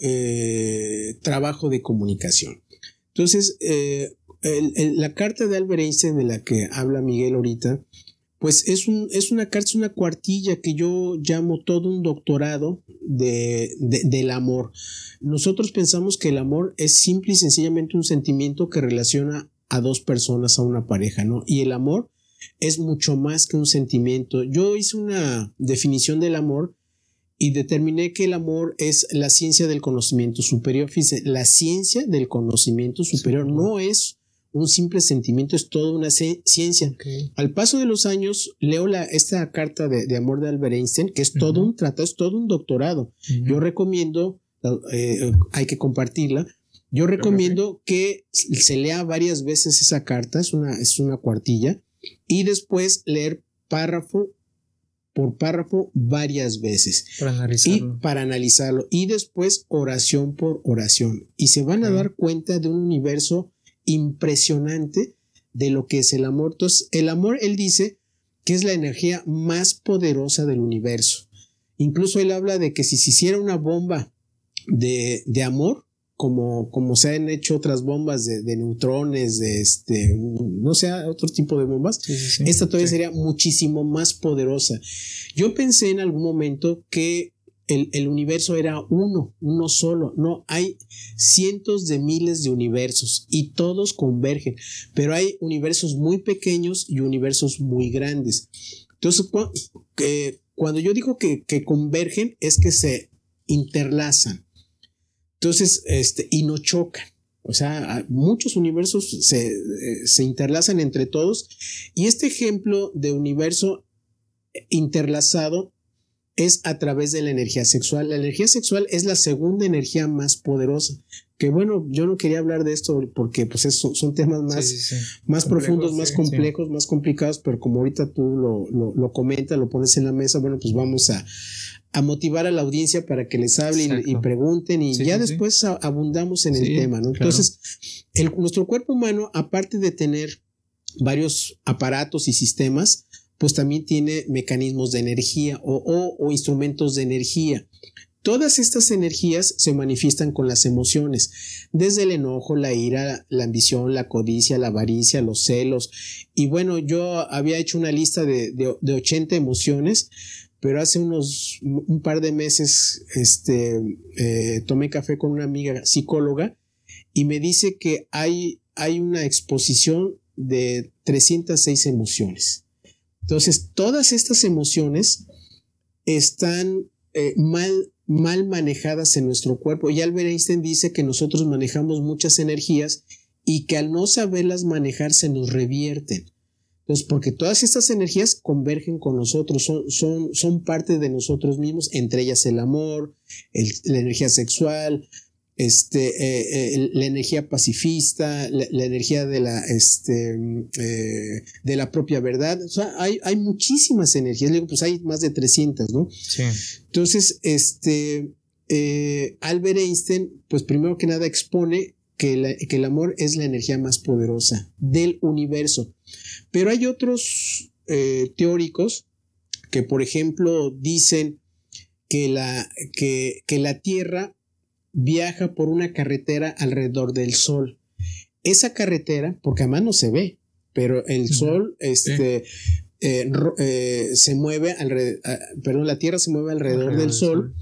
D: eh, trabajo de comunicación. Entonces, eh, la carta de Albert de la que habla Miguel ahorita, pues es, un, es una carta, una cuartilla que yo llamo todo un doctorado de, del amor. Nosotros pensamos que el amor es simple y sencillamente un sentimiento que relaciona a dos personas, a una pareja, ¿no? Y el amor es mucho más que un sentimiento. Yo hice una definición del amor y determiné que el amor es la ciencia del conocimiento superior. Fíjense, la ciencia del conocimiento superior no es un simple sentimiento, es toda una ciencia. Al paso de los años, leo la, esta carta de, amor de Albert Einstein, que es todo un tratado, es todo un doctorado. Yo recomiendo, eh, hay que compartirla, yo recomiendo que se lea varias veces esa carta, es una, es una cuartilla, y después leer párrafo por párrafo varias veces.
B: Para analizarlo.
D: Y para analizarlo. Y después oración por oración. Y se van a dar cuenta de un universo impresionante de lo que es el amor. Entonces, el amor, él dice que es la energía más poderosa del universo. Incluso él habla de que si se hiciera una bomba de, de amor, como, como se han hecho otras bombas de, neutrones, de este, no sé, otro tipo de bombas, esta todavía sería muchísimo más poderosa. Yo pensé en algún momento que el, universo era uno, uno solo. No, hay cientos de miles de universos y todos convergen, pero hay universos muy pequeños y universos muy grandes. Entonces, cuando yo digo que, que convergen es que se interlazan. Entonces, este, y no chocan. O sea, muchos universos se, eh, se interlazan entre todos. Y este ejemplo de universo interlazado es a través de la energía sexual. La energía sexual es la segunda energía más poderosa. Que bueno, yo no quería hablar de esto porque pues son temas más, más profundos, más complejos, más complicados, pero como ahorita tú lo, lo, lo comentas, lo pones en la mesa, bueno, pues vamos a, a motivar a la audiencia para que les hable y, pregunten y ya después abundamos en el tema, ¿no? Entonces, el, nuestro cuerpo humano, aparte de tener varios aparatos y sistemas, pues también tiene mecanismos de energía o, instrumentos de energía. Todas estas energías se manifiestan con las emociones, desde el enojo, la ira, la ambición, la codicia, la avaricia, los celos. Y bueno, yo había hecho una lista de, de, de 80 emociones, pero hace unos un par de meses este, eh, tomé café con una amiga psicóloga y me dice que hay, hay una exposición de 306 emociones. Entonces, todas estas emociones están eh, mal, mal manejadas en nuestro cuerpo. Y Albert Einstein dice que nosotros manejamos muchas energías y que al no saberlas manejar se nos revierten. Entonces, porque todas estas energías convergen con nosotros, son, son, son parte de nosotros mismos, entre ellas el amor, la energía sexual, este, eh, eh, la energía pacifista, la, energía de la, este, eh, de la propia verdad. O sea, hay, hay muchísimas energías. Digo, pues hay más de 300, ¿no?
B: Sí.
D: Entonces, este, Albert Einstein, pues primero que nada expone que, que el amor es la energía más poderosa del universo. Pero hay otros teóricos que, por ejemplo, dicen que la, que, la Tierra viaja por una carretera alrededor del Sol. Esa carretera, porque además no se ve, pero el Sol este, eh, eh, se mueve alrededor, perdón, la Tierra se mueve alrededor, del Sol,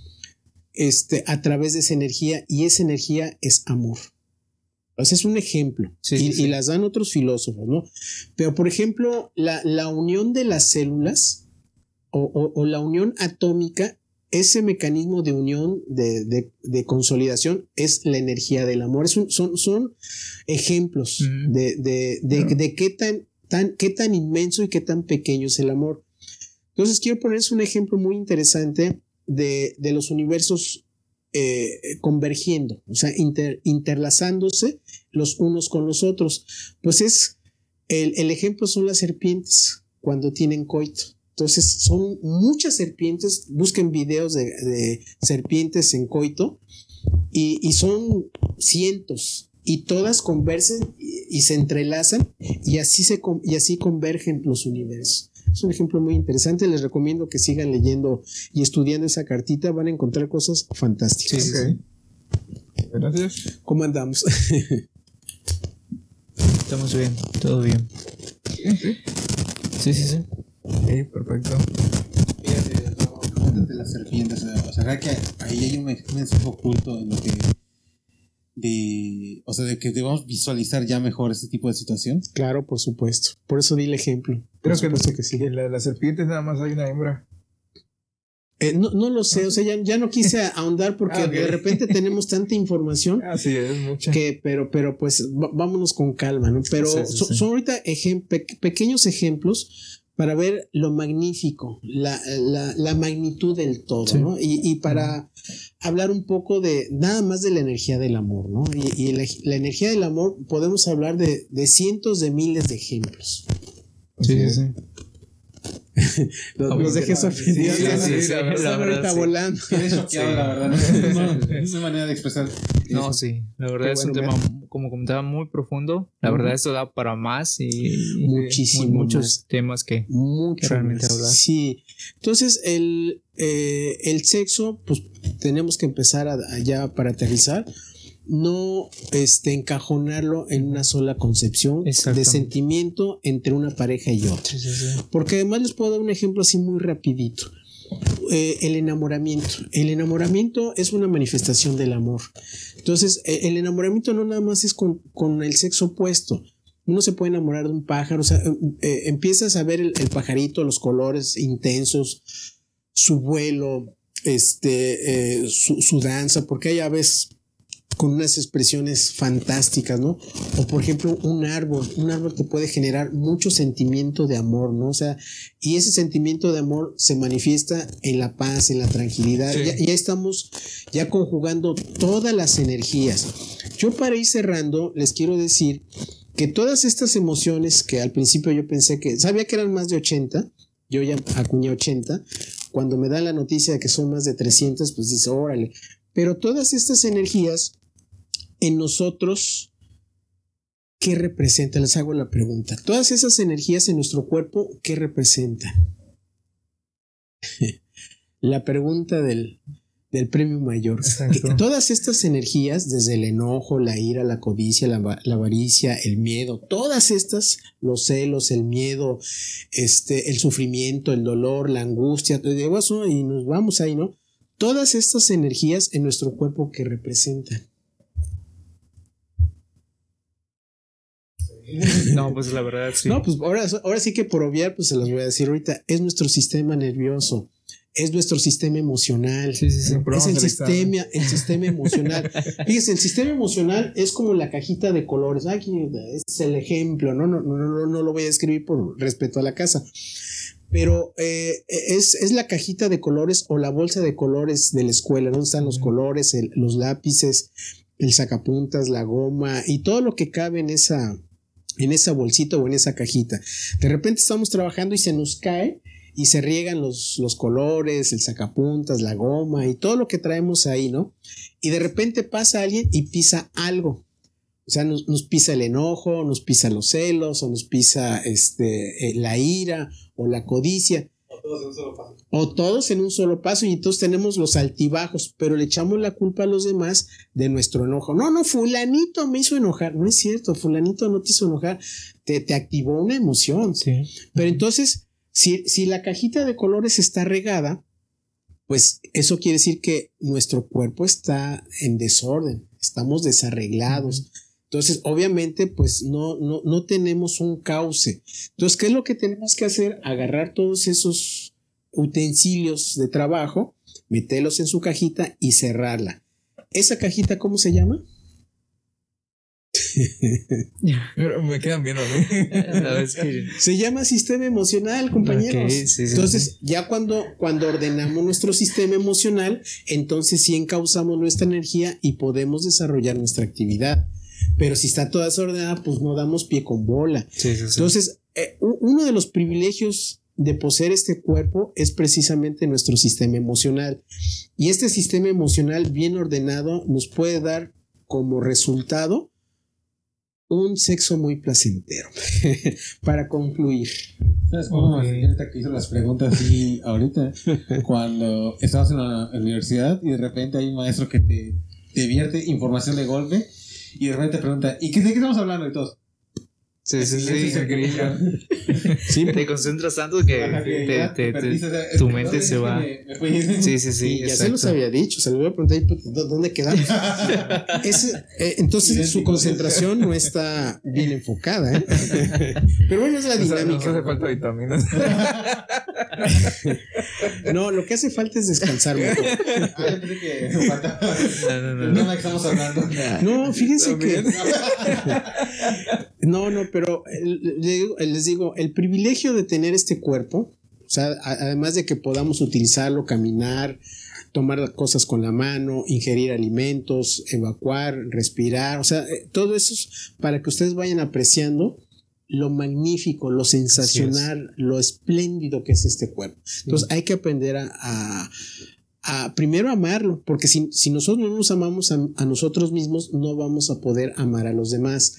D: Este, a través de esa energía y esa energía es amor. O sea, es un ejemplo. y, las dan otros filósofos, ¿no? Pero, por ejemplo, la, unión de las células o, la unión atómica, ese mecanismo de unión, de, consolidación, es la energía del amor. son, son ejemplos de, qué, tan, tan, qué tan inmenso y qué tan pequeño es el amor. Entonces, quiero ponerles un ejemplo muy interesante de, los universos eh, convergiendo, o sea, interlazándose los unos con los otros. Pues es, el, ejemplo son las serpientes cuando tienen coito. Entonces son muchas serpientes, busquen videos de, serpientes en coito y, son cientos y todas conversan y, se entrelazan y así, se, y así convergen los universos. Es un ejemplo muy interesante. Les recomiendo que sigan leyendo y estudiando esa cartita. Van a encontrar cosas fantásticas.
A: Sí, Gracias.
D: ¿Cómo andamos?
B: Estamos bien, todo bien.
A: Sí,
B: sí, sí. Sí,
A: perfecto.
C: Fíjate, de las serpientes. O sea, que ahí hay un mensaje oculto en lo que de, o sea, de que debemos visualizar ya mejor este tipo de situación.
D: Claro, por supuesto. Por eso di el ejemplo.
A: Creo que, que sí. en las serpientes nada más hay una hembra.
D: Eh, no, no lo sé, o sea, ya, ya no quise [LAUGHS] ahondar porque
A: Ah, ok.
D: de repente tenemos tanta información
A: Así es, mucha.
D: que, pero, pero pues vámonos con calma, ¿no? Pero
B: Sí, sí,
D: son, son ahorita ejem- pe- pequeños ejemplos para ver lo magnífico, la, la, la magnitud del todo,
B: Sí.
D: ¿no? Y, y para hablar un poco de nada más de la energía del amor, ¿no? Y, y la, la energía del amor podemos hablar de, de cientos de miles de ejemplos.
B: Sí, sí. [LAUGHS]
D: Los, los dejé sorprendidos.
A: Sí, sí, sí,
B: sí,
A: la verdad,
B: sí.
D: volando.
C: Quedé choqueado,
B: Sí.
C: la verdad. No, es una manera de expresar.
B: No, sí, la verdad
D: Qué
B: es un tema, como comentaba, muy profundo. La verdad, esto da para más y
D: Muchísimo
B: mu- muchos
D: más.
B: temas que.
D: Mucho
B: que realmente
D: más.
B: hablar.
D: Sí. Entonces, el, eh, el sexo, pues tenemos que empezar a, a ya para aterrizar, no este, encajonarlo en una sola concepción de sentimiento entre una pareja y otra.
B: Sí, sí, sí.
D: Porque además les puedo dar un ejemplo así muy rapidito. Eh, el enamoramiento. El enamoramiento es una manifestación del amor. Entonces, eh, el enamoramiento no nada más es con, con el sexo opuesto. Uno se puede enamorar de un pájaro, o sea, eh, eh, empiezas a ver el, el pajarito, los colores intensos, su vuelo, este, eh, su, su danza, porque hay aves con unas expresiones fantásticas, ¿no? O por ejemplo, un árbol, un árbol que puede generar mucho sentimiento de amor, ¿no? O sea, y ese sentimiento de amor se manifiesta en la paz, en la tranquilidad.
A: Sí.
D: Ya, ya estamos ya conjugando todas las energías. Yo para ir cerrando, les quiero decir que todas estas emociones que al principio yo pensé que, sabía que eran más de 80, yo ya acuñé 80, cuando me dan la noticia de que son más de 300, pues dice, órale, pero todas estas energías en nosotros, ¿qué representan? Les hago la pregunta. Todas esas energías en nuestro cuerpo, ¿qué representan? [LAUGHS] la pregunta del, del premio mayor. [LAUGHS] Todas estas energías, desde el enojo, la ira, la codicia, la, va- la avaricia, el miedo, todas estas, los celos, el miedo, este, el sufrimiento, el dolor, la angustia, y nos vamos ahí, ¿no? Todas estas energías en nuestro cuerpo que representan.
B: No, pues la verdad, sí.
D: No, pues ahora, ahora sí que por obviar, pues se los voy a decir ahorita, es nuestro sistema nervioso, es nuestro sistema emocional.
B: Sí, sí, sí.
D: Es el sistema, el sistema emocional. [LAUGHS] Fíjese, el sistema emocional es como la cajita de colores. Aquí es el ejemplo, ¿no? No, no, no, no lo voy a escribir por respeto a la casa. Pero eh, es, es la cajita de colores o la bolsa de colores de la escuela, donde están los colores, el- los lápices, el sacapuntas, la goma y todo lo que cabe en esa, en esa bolsita o en esa cajita. De repente estamos trabajando y se nos cae y se riegan los, los colores, el sacapuntas, la goma y todo lo que traemos ahí, ¿no? Y de repente pasa alguien y pisa algo. O sea, nos, pisa el enojo, nos pisa los celos, o nos pisa este, eh, la ira o la codicia. O todos en un solo paso y entonces tenemos los altibajos, pero le echamos la culpa a los demás de nuestro enojo. No, no, fulanito me hizo enojar. No es cierto, fulanito no te hizo enojar, te, te activó una emoción.
B: Sí.
D: Pero entonces, si, si la cajita de colores está regada, pues eso quiere decir que nuestro cuerpo está en desorden, estamos desarreglados. Entonces, obviamente, pues no, no, no tenemos un cauce. Entonces, ¿qué es lo que tenemos que hacer? Agarrar todos esos utensilios de trabajo, meterlos en su cajita y cerrarla. ¿Esa cajita cómo se llama? [LAUGHS]
A: Pero Me quedan viendo, ¿no? [LAUGHS]
D: Se llama sistema emocional, compañeros.
B: Ok, sí, sí,
D: entonces,
B: sí.
D: ya cuando, cuando ordenamos nuestro sistema emocional, entonces sí encauzamos nuestra energía y podemos desarrollar nuestra actividad. Pero si está toda desordenada, pues no damos pie con bola.
B: Sí, sí, sí.
D: Entonces, eh, uno de los privilegios de poseer este cuerpo es precisamente nuestro sistema emocional. Y este sistema emocional bien ordenado nos puede dar como resultado un sexo muy placentero. [LAUGHS] Para concluir.
C: ¿Sabes cómo me ahorita que hizo las preguntas así [LAUGHS] ahorita? Cuando estabas en la universidad y de repente hay un maestro que te, te vierte información de golpe y de repente te pregunta, ¿y de qué estamos hablando? Y todos.
B: Sí, sí,
C: "Silencio
B: sí.
C: grilla". [LAUGHS]
D: Sí,
B: Te concentras tanto que
C: Ajá, que
B: te- te- te-
C: perdiste, o sea,
B: tu mente
C: ¿dónde
B: se va.
C: me- me fui?
B: Sí, sí, sí.
D: y ya se los había dicho, se los voy a preguntar pues, ¿dó- ¿dónde quedamos? [LAUGHS] Ese, eh, entonces su
C: Idéntico.
D: concentración no está bien enfocada, ¿eh? [LAUGHS] Pero bueno, es la
A: O sea, nos
D: dinámica.
A: hace falta vitaminas.
D: No, lo que hace falta es descansar.
C: Ah, yo pensé que me faltaba.
B: No, no, no,
C: estamos hablando.
D: No, fíjense que. No, no, pero les digo, el privilegio de tener este cuerpo, o sea, además de que podamos utilizarlo, caminar, tomar cosas con la mano, ingerir alimentos, evacuar, respirar, o sea, eh, todo eso es para que ustedes vayan apreciando lo magnífico, lo sensacional, lo espléndido que es este cuerpo. Entonces hay que aprender a, a- a primero amarlo, porque si, si nosotros no nos amamos a, a nosotros mismos, no vamos a poder amar a los demás.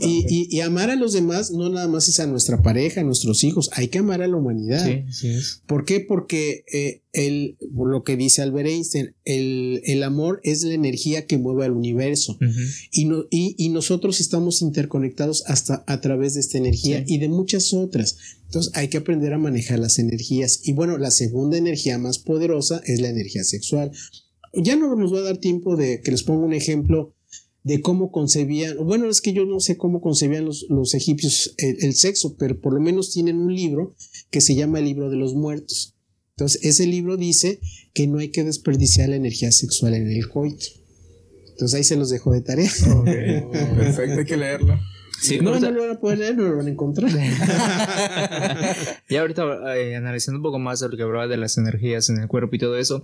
D: Y, y- y amar a los demás no nada más es a nuestra pareja, a nuestros hijos, hay que amar a la humanidad.
B: Sí, sí es.
D: ¿Por qué? Porque eh, el, lo que dice Albert Einstein, el, el amor es la energía que mueve al universo y, no, y, y nosotros estamos interconectados hasta a través de esta energía
B: Sí.
D: y de muchas otras. Entonces hay que aprender a manejar las energías. Y bueno, la segunda energía más poderosa es la energía sexual. Ya no nos va a dar tiempo de que les ponga un ejemplo de cómo concebían, bueno, es que yo no sé cómo concebían los, los egipcios el, el sexo, pero por lo menos tienen un libro que se llama el libro de los muertos. Entonces, ese libro dice que no hay que desperdiciar la energía sexual en el coito. Entonces ahí se los dejo de tarea.
A: Ok, [LAUGHS] Perfecto, hay que leerlo.
B: Sí,
D: no,
B: ahorita-
D: no lo van a poder leer, no lo van a encontrar. [LAUGHS]
B: y ahorita eh, analizando un poco más de lo que hablaba de las energías en el cuerpo y todo eso,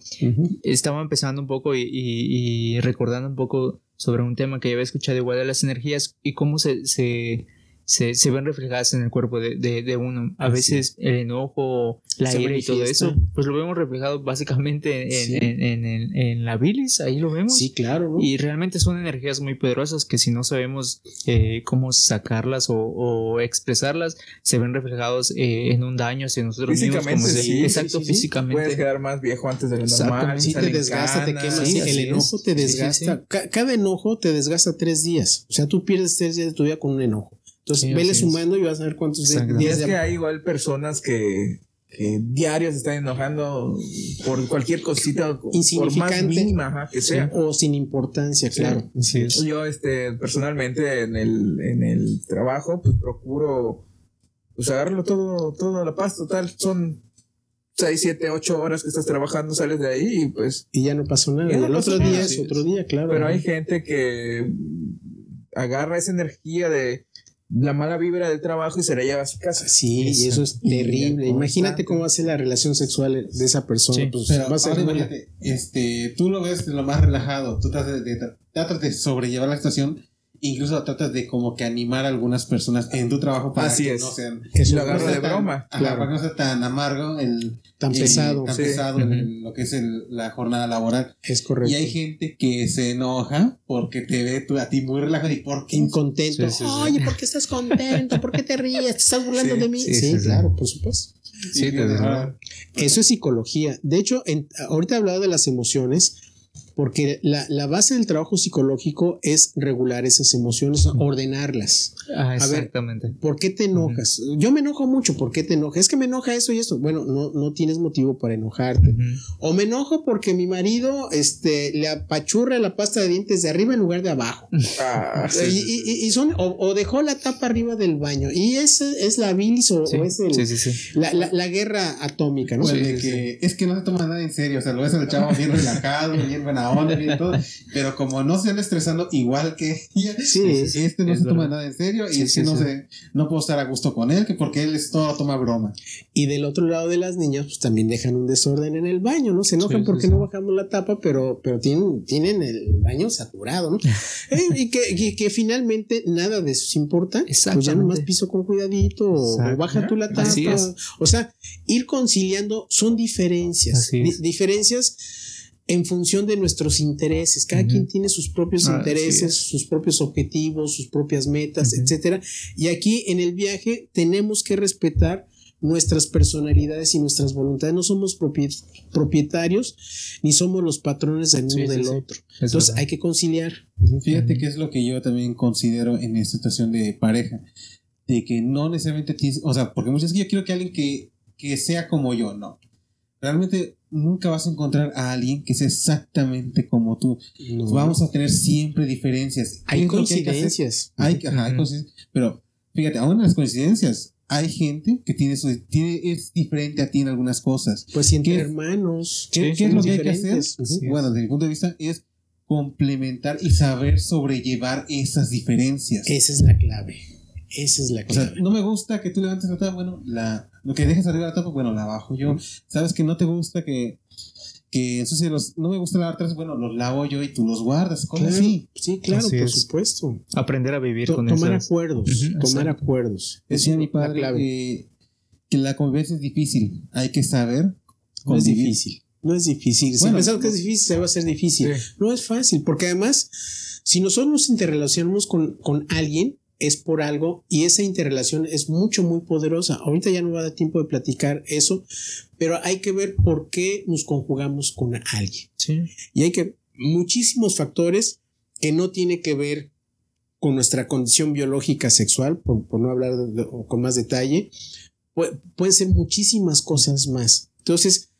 B: estaba empezando un poco y, y- y recordando un poco sobre un tema que ya había escuchado igual de las energías y cómo se, se, se, se ven reflejadas en el cuerpo de, de, de uno. A
D: Así
B: veces el enojo, la ira y todo eso, pues lo vemos reflejado básicamente en,
D: Sí.
B: en, en, en- en la bilis, ahí lo vemos.
D: Sí, claro, ¿no?
B: Y realmente son energías muy poderosas que si no sabemos eh, cómo sacarlas o, o expresarlas, se ven reflejados eh, en un daño hacia nosotros mismos.
A: Físicamente,
B: se-
A: sí,
B: exacto,
D: sí, sí, sí.
B: físicamente.
A: Puedes quedar más viejo antes de lo normal.
D: Sí, te desgasta, te
A: canas.
D: quema.
B: sí,
D: Sí,
B: así
D: el
B: es.
D: enojo te
B: Sí, sí,
D: desgasta. Cada enojo te desgasta tres días. O sea, tú pierdes tres días de tu vida con un enojo. Entonces,
B: Sí,
D: vele
B: es.
D: sumando y vas a ver cuántos
B: Exacto.
A: Y
D: días
A: es que hay igual personas que, que diarios se están enojando por cualquier cosita, por más
D: Insignificante.
A: mínima ajá, que sea.
D: o sin importancia, claro.
A: Yo, este, personalmente en el, en el trabajo, pues procuro pues agarrarlo todo, todo a la paz, total, son 6, 7, 8 horas que estás trabajando, sales de ahí y pues,
D: Y ya no pasó nada.
A: No
D: el
A: pasó
D: otro
A: nada,
D: día es otro día, claro.
A: pero hay gente que agarra esa energía de la mala vibra del trabajo y se la lleva a su casa.
D: Sí, y eso es terrible. Imagínate cómo va a ser la relación sexual de esa persona.
B: Sí.
D: Pues,
C: Pero
D: va a ser
C: imagínate, este, tú lo ves de lo más relajado, tú tratas de, de- tratas de sobrellevar la situación, incluso tratas de como que animar a algunas personas en tu trabajo para
A: Así
C: que
A: es.
C: no sean no
A: lo agarro de
C: tan-
A: broma.
C: ajá,
D: Claro.
C: para que no sea tan amargo el
D: Tan
C: el-
D: pesado.
C: tan
A: sí.
C: pesado el- lo que es el- la jornada laboral.
D: Es correcto.
C: Y hay gente que se enoja porque te ve tú- a ti muy relajado y por qué
D: Incontento.
B: Sí, sí, sí.
D: Oye, ¿por qué estás contento? ¿Por qué te ríes? ¿Te estás burlando
A: Sí,
D: de mí?
B: sí,
D: Sí,
B: sí, sí.
D: claro, por supuesto.
B: Sí, te
D: Eso es psicología. De hecho, en- ahorita he hablado de las emociones, porque la, la base del trabajo psicológico es regular esas emociones, ordenarlas.
B: Ah,
D: ver,
B: exactamente.
D: ¿Por qué te enojas? Yo me enojo mucho. ¿Por qué te enojas? Es que me enoja esto y esto. Bueno, no, no tienes motivo para enojarte. O me enojo porque mi marido este, le apachurra la pasta de dientes de arriba en lugar de abajo. [LAUGHS]
A: Ah, sí,
D: y,
A: sí, sí.
D: y- y son, o, o dejó la tapa arriba del baño. Y esa es la bilis o,
B: Sí,
D: o es el-
B: sí, sí, sí.
D: La, la- la guerra atómica, ¿no?
C: Pues
D: Sí,
C: de
D: sí,
C: que es que no se toma nada en serio, o sea, lo ves al chavo bien relajado, bien buena onda, bien todo, pero como no se anda estresando igual que ella,
D: Sí,
C: este no
B: es
C: se toma nada en serio y
B: Sí,
C: es
B: sí,
C: que no
B: sí.
C: sé, no puedo estar a gusto con él, que porque él es todo toma broma.
D: Y del otro lado de las niñas, pues también dejan un desorden en el baño, ¿no? Se enojan porque
B: sí.
D: no bajamos la tapa, pero, pero tienen, tienen el baño saturado, ¿no? [LAUGHS] Eh, y que, que, que finalmente nada de eso se importa. Pues ya nomás piso con cuidadito o, baja tú la tapa.
B: Así es.
D: O sea, ir conciliando son diferencias.
B: Así es.
D: Di- diferencias en función de nuestros intereses. Cada quien tiene sus propios intereses,
B: es.
D: sus propios objetivos, sus propias metas,
B: Ujú.
D: etcétera. Y aquí en el viaje tenemos que respetar nuestras personalidades y nuestras voluntades. No somos propie- propietarios ni somos los patrones del uno
B: Sí, sí,
D: del
B: sí.
D: otro.
B: Es
D: Entonces
B: verdad.
D: hay que conciliar.
C: Fíjate
B: Ujú.
C: que es lo que yo también considero en esta situación de pareja, de que no necesariamente tienes, o sea, porque muchas veces yo quiero que alguien que, que sea como yo, no. Realmente nunca vas a encontrar a alguien que sea exactamente como tú. Vamos a tener siempre diferencias. ¿Qué
D: hay
C: que hay que
D: coincidencias.
C: Hay, ajá, hay coincidencias. Pero fíjate, aún en las coincidencias hay gente que tiene, su, tiene es diferente a ti en algunas cosas.
D: Pues si entre
C: ¿Qué-
D: hermanos.
C: ¿Qué,
D: sí,
C: qué es lo que hay que hacer? Bueno, desde mi punto de vista es complementar y saber sobrellevar esas diferencias.
D: Esa es la clave. Esa es la
C: O sea,
D: clave.
C: no me gusta que tú levantes la tapa, bueno, la, lo que dejes arriba la tapa, bueno, la bajo yo. Sabes que no te gusta que, que ensucie los, no me gusta lavar trastes, bueno, los lavo yo y tú los guardas, cosas
D: Claro,
C: así.
D: sí, claro,
B: Así
D: por
B: es.
D: supuesto.
B: Aprender a vivir con
D: tomar
B: esas.
D: acuerdos, tomar
B: exacto.
D: acuerdos.
C: Decía mi
D: la
C: padre que, que la convivencia es difícil, hay que saber
D: No es difícil. No es difícil. Si
C: Bueno,
D: pensamos que es difícil, se va a hacer difícil.
A: Sí.
D: No es fácil, porque además, si nosotros nos interrelacionamos con, con alguien, es por algo y esa interrelación es mucho, muy poderosa. Ahorita ya no va a dar tiempo de platicar eso, pero hay que ver por qué nos conjugamos con alguien.
B: Sí.
D: Y hay que muchísimos factores que no tiene que ver con nuestra condición biológica sexual, por, por no hablar de- de- o con más detalle, pu- pueden ser muchísimas cosas más. Entonces,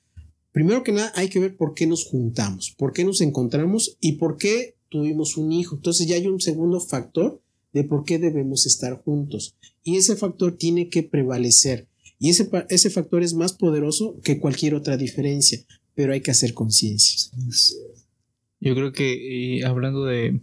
D: primero que nada hay que ver por qué nos juntamos, por qué nos encontramos y por qué tuvimos un hijo. Entonces ya hay un segundo factor de por qué debemos estar juntos. Y ese factor tiene que prevalecer. Y ese, ese factor es más poderoso que cualquier otra diferencia, pero hay que hacer conciencia.
B: Yo creo que y hablando de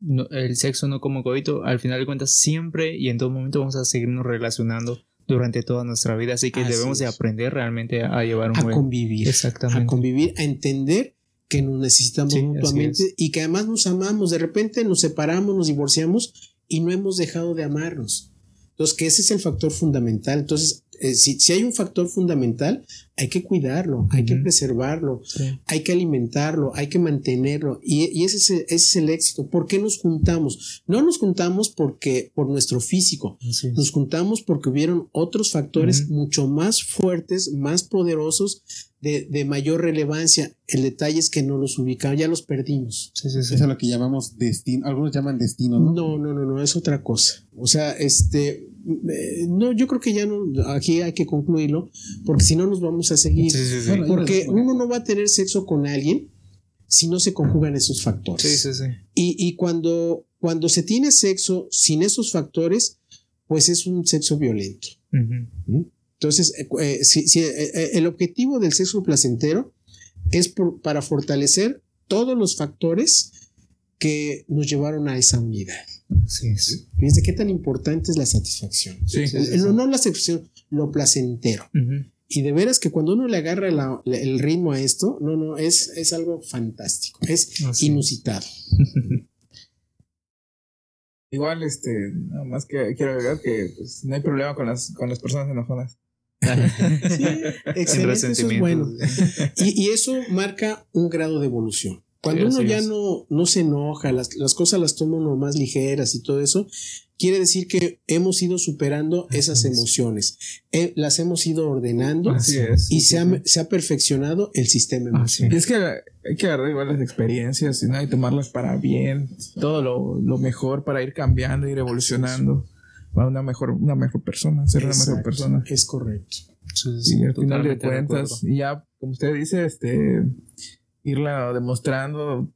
B: no- el sexo no como coito, al final de cuentas siempre y en todo momento vamos a seguirnos relacionando durante toda nuestra vida, así que
D: Así
B: debemos de aprender realmente a llevar un
D: A
B: buen
D: convivir.
B: exactamente
D: a convivir, a entender que nos necesitamos
B: Sí,
D: mutuamente y que además nos amamos. De repente nos separamos, nos divorciamos y no hemos dejado de amarnos. Entonces, que ese es el factor fundamental. Entonces, eh, si, si hay un factor fundamental, hay que cuidarlo, hay que preservarlo,
B: Sí.
D: hay que alimentarlo, hay que mantenerlo. Y, y ese, es el, ese es el éxito. ¿Por qué nos juntamos? No nos juntamos porque por nuestro físico, nos juntamos porque hubieron otros factores mucho más fuertes, más poderosos, de, de mayor relevancia. El detalle es que no los ubicamos, ya los perdimos.
B: Sí, sí, sí.
C: Eso es lo que llamamos destino, algunos llaman destino, ¿no?
D: No, no, no, no, es otra cosa. O sea, este, no, yo creo que ya no, aquí hay que concluirlo, porque si no nos vamos a seguir.
B: Sí, sí, sí.
C: Bueno,
D: Porque uno no va a tener sexo con alguien si no se conjugan esos factores.
B: Sí, sí, sí.
D: Y, y cuando, cuando se tiene sexo sin esos factores, pues es un sexo violento.
B: Ujú.
D: Entonces, eh, eh, si- si, eh, eh, el objetivo del sexo placentero es por- para fortalecer todos los factores que nos llevaron a esa unidad.
B: Así es.
D: Fíjense qué tan importante es la satisfacción.
A: Sí.
B: Sí, sí, sí.
D: no, no la satisfacción, lo placentero. Y de veras que cuando uno le agarra la- la- el ritmo a esto, no, no, es, es algo fantástico, es
B: Así es.
D: inusitado. [LAUGHS]
A: Igual, este, nada más que quiero agregar que pues, no hay problema con las, con las personas enojonas. [LAUGHS] [LAUGHS]
D: Excelente, eso es bueno. Y, y eso marca un grado de evolución. Cuando uno ya no, no se enoja, las, las cosas las toma uno más ligeras y todo eso, quiere decir que hemos ido superando esas
B: es.
D: emociones, Eh, las hemos ido ordenando
A: Así es.
D: y se ha, se ha perfeccionado el sistema emocional.
A: Y es que hay que agarrar igual las experiencias ¿no? y tomarlas para bien, todo lo, lo mejor para ir cambiando, ir evolucionando para una mejor, una mejor persona, ser una mejor
D: Exacto,
A: persona.
D: Es correcto.
A: Y al final de
B: de
A: cuentas,
B: acuerdo.
A: y ya, como usted dice, este, irla demostrando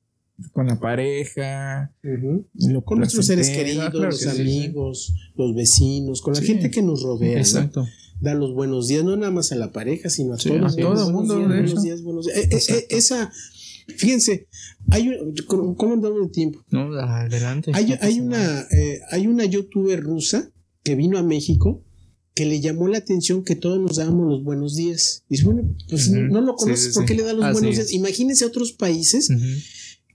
A: con la pareja, lo
D: Con nuestros seres
A: placentero,
D: queridos,
A: claro
D: los
A: que sí.
D: amigos, los vecinos, con la
A: Sí.
D: gente que nos rodea. ¿no?
B: Exacto.
D: dar los buenos días, no nada más a la pareja, sino a
B: Sí,
D: todos.
B: a todo
D: buenos
A: el mundo,
D: días,
A: de
D: buenos días, buenos días. Eh, eh, eh, esa, fíjense, hay un, ¿cómo andamos de tiempo?
B: No, adelante.
D: Hay,
B: No
D: una, eh, hay una youtuber rusa que vino a México que le llamó la atención que todos nos dábamos los buenos días. Dice, bueno, pues no lo
B: Sí,
D: conoces,
B: sí,
D: ¿por qué
B: sí.
D: le da los
B: Así
D: buenos
B: es.
D: días? Imagínense otros países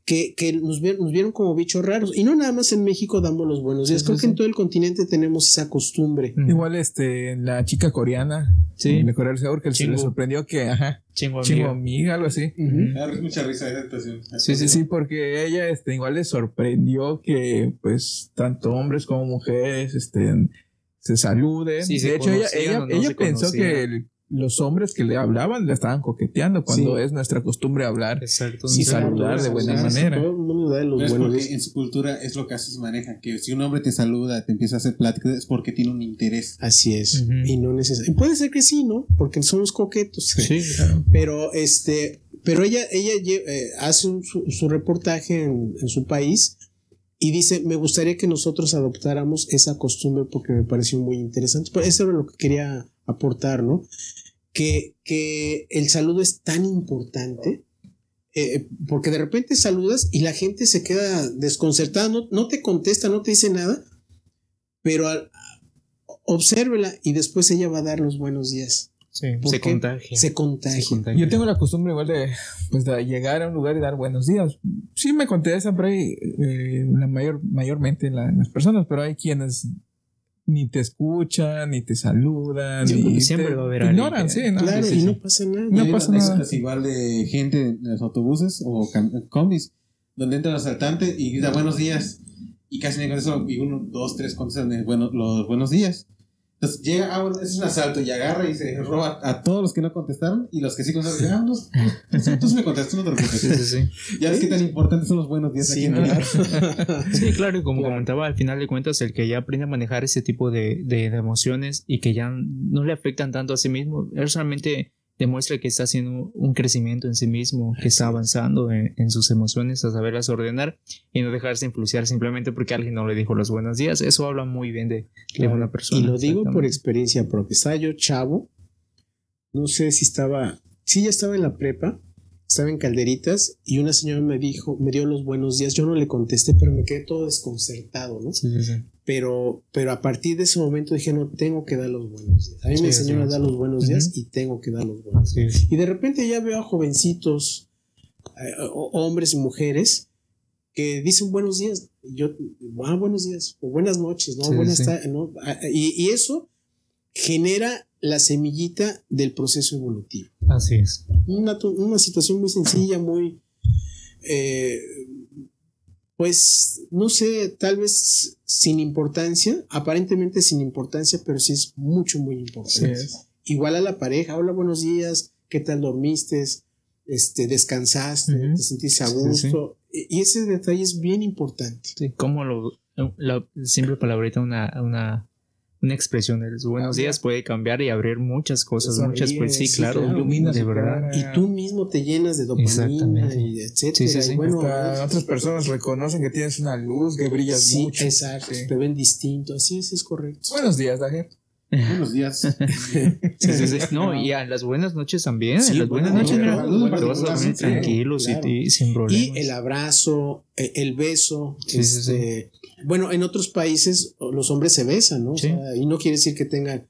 D: que, que nos, vieron, nos vieron como bichos raros. Y no nada más en México damos los buenos días.
B: Sí,
D: Creo
B: sí,
D: que en todo el continente tenemos esa costumbre.
A: Igual este, la chica coreana
B: Sí.
A: de Corea del Sur que se le
B: Chingu.
A: sorprendió que, ajá,
B: Chingo
A: amiga, algo así.
D: Ujú.
C: Da mucha risa esa actuación.
B: Sí, sí,
A: Sí, porque ella este, igual le sorprendió que pues tanto hombres como mujeres este, se saluden.
B: Sí, se
A: de hecho, ella, ella,
B: no
A: pensó
B: conocían.
A: que el- los hombres que le hablaban le estaban coqueteando cuando
D: Sí.
A: es nuestra costumbre hablar.
B: Exacto.
A: Sí,
B: claro.
A: saludar de buena
D: Sí,
A: manera.
D: Todo el mundo da los
C: Pero es
D: buenos
C: porque
D: días.
C: en su cultura es lo que así se maneja, que si un hombre te saluda, te empieza a hacer plática, es porque tiene un interés.
D: Así es. Y no necesariamente. Puede ser que sí, ¿no? Porque somos coquetos.
B: Sí, claro.
D: Pero este, pero ella, ella eh, hace un- su, su reportaje en, en su país y dice, me gustaría que nosotros adoptáramos esa costumbre porque me pareció muy interesante. Pero eso era lo que quería aportar, ¿no? Que, que el saludo es tan importante eh, porque de repente saludas y la gente se queda desconcertada, no, no te contesta, no te dice nada, pero obsérvela y después ella va a dar los buenos días.
B: Sí,
D: ¿Por
B: se contagia.
D: Se contagia.
B: Se contagia.
A: Yo tengo la costumbre igual de, pues, de llegar a un lugar y dar buenos días. Sí me contestan por ahí, eh, la mayor, mayormente la- las personas, pero hay quienes ni te escuchan, ni te saludan,
B: Sí,
A: ni
B: siempre
A: te,
B: va a haber
A: ignoran,
B: que-
A: sí, ¿no?
D: Claro,
B: Sí, sí,
D: y no pasa nada.
A: No
C: Hay
A: pasa nada.
C: anécdotas igual de gente en los autobuses o combis donde entra el asaltante y grita buenos días y casi nadie contesta y uno, dos, tres contestan bueno, los buenos días. Entonces llega, ah, bueno, es un asalto y agarra y se roba a todos los que no contestaron y los que sí contestaron, ah, tú sí me contestaste, no te preocupes.
B: Sí, sí, sí.
C: Ya ves qué tan importantes son los buenos días
D: Sí,
C: aquí en el [LAUGHS]
B: Sí, claro, y como
D: Claro.
B: comentaba, al final de cuentas, el que ya aprende a manejar ese tipo de, de- de emociones y que ya no le afectan tanto a sí mismo, él solamente demuestra que está haciendo un crecimiento en sí mismo, que está avanzando en, en sus emociones, a saberlas ordenar y no dejarse influenciar simplemente porque alguien no le dijo los buenos días. Eso habla muy bien de, de
D: Claro.
B: una persona.
D: Y lo digo por experiencia propia. Estaba yo chavo, no sé si estaba, sí, ya estaba en la prepa, estaba en Calderitas y una señora me dijo, me dio los buenos días. Yo no le contesté, pero me quedé todo desconcertado, ¿no?
B: Sí, sí, sí.
D: Pero, pero a partir de ese momento dije, no, tengo que dar los buenos días. A mí
B: Sí,
D: me enseñaron a dar los buenos días y tengo que dar los buenos días.
B: Sí.
D: Y de repente ya veo a jovencitos, eh, hombres y mujeres, que dicen buenos días. Y yo, ah, buenos días, o buenas noches, ¿no? Buenas tardes, ¿no? Ah, Y, y eso genera la semillita del proceso evolutivo.
B: Así es.
D: Una, una situación muy sencilla, muy, eh, pues, no sé, tal vez sin importancia, aparentemente sin importancia, pero sí es mucho, muy importante igual a la pareja, hola, buenos días, ¿qué tal dormiste? Este, descansaste, te sentiste a
B: Sí, sí,
D: gusto. Y y ese detalle es bien importante.
B: Sí, como lo, la simple palabrita, una, una, una expresión de los buenos
A: Ah,
B: días puede cambiar y abrir muchas cosas, muchas, pues sí,
D: sí,
B: claro, de verdad.
A: cara.
D: Y tú mismo te llenas de dopamina
B: Exactamente.
D: y etcétera.
B: Sí, sí, sí.
D: Y bueno,
A: Hasta otras personas reconocen que tienes una luz, que brillas
D: sí,
A: mucho.
D: exacto.
A: Sí.
D: Te ven distinto. Así es, es correcto.
A: Buenos días, Dajer.
C: Buenos días. [LAUGHS]
B: Sí, sí, sí. [LAUGHS] No, y a las buenas noches también.
D: Sí,
B: las buenas noches, mira,
C: bueno,
B: te vas a dormir
C: sí,
B: tranquilos y sin
D: Y
B: problemas.
D: el abrazo, eh, el beso.
B: Sí, sí,
D: este, Bueno, en otros países los hombres se besan, ¿no? O sea, y no quiere decir que tengan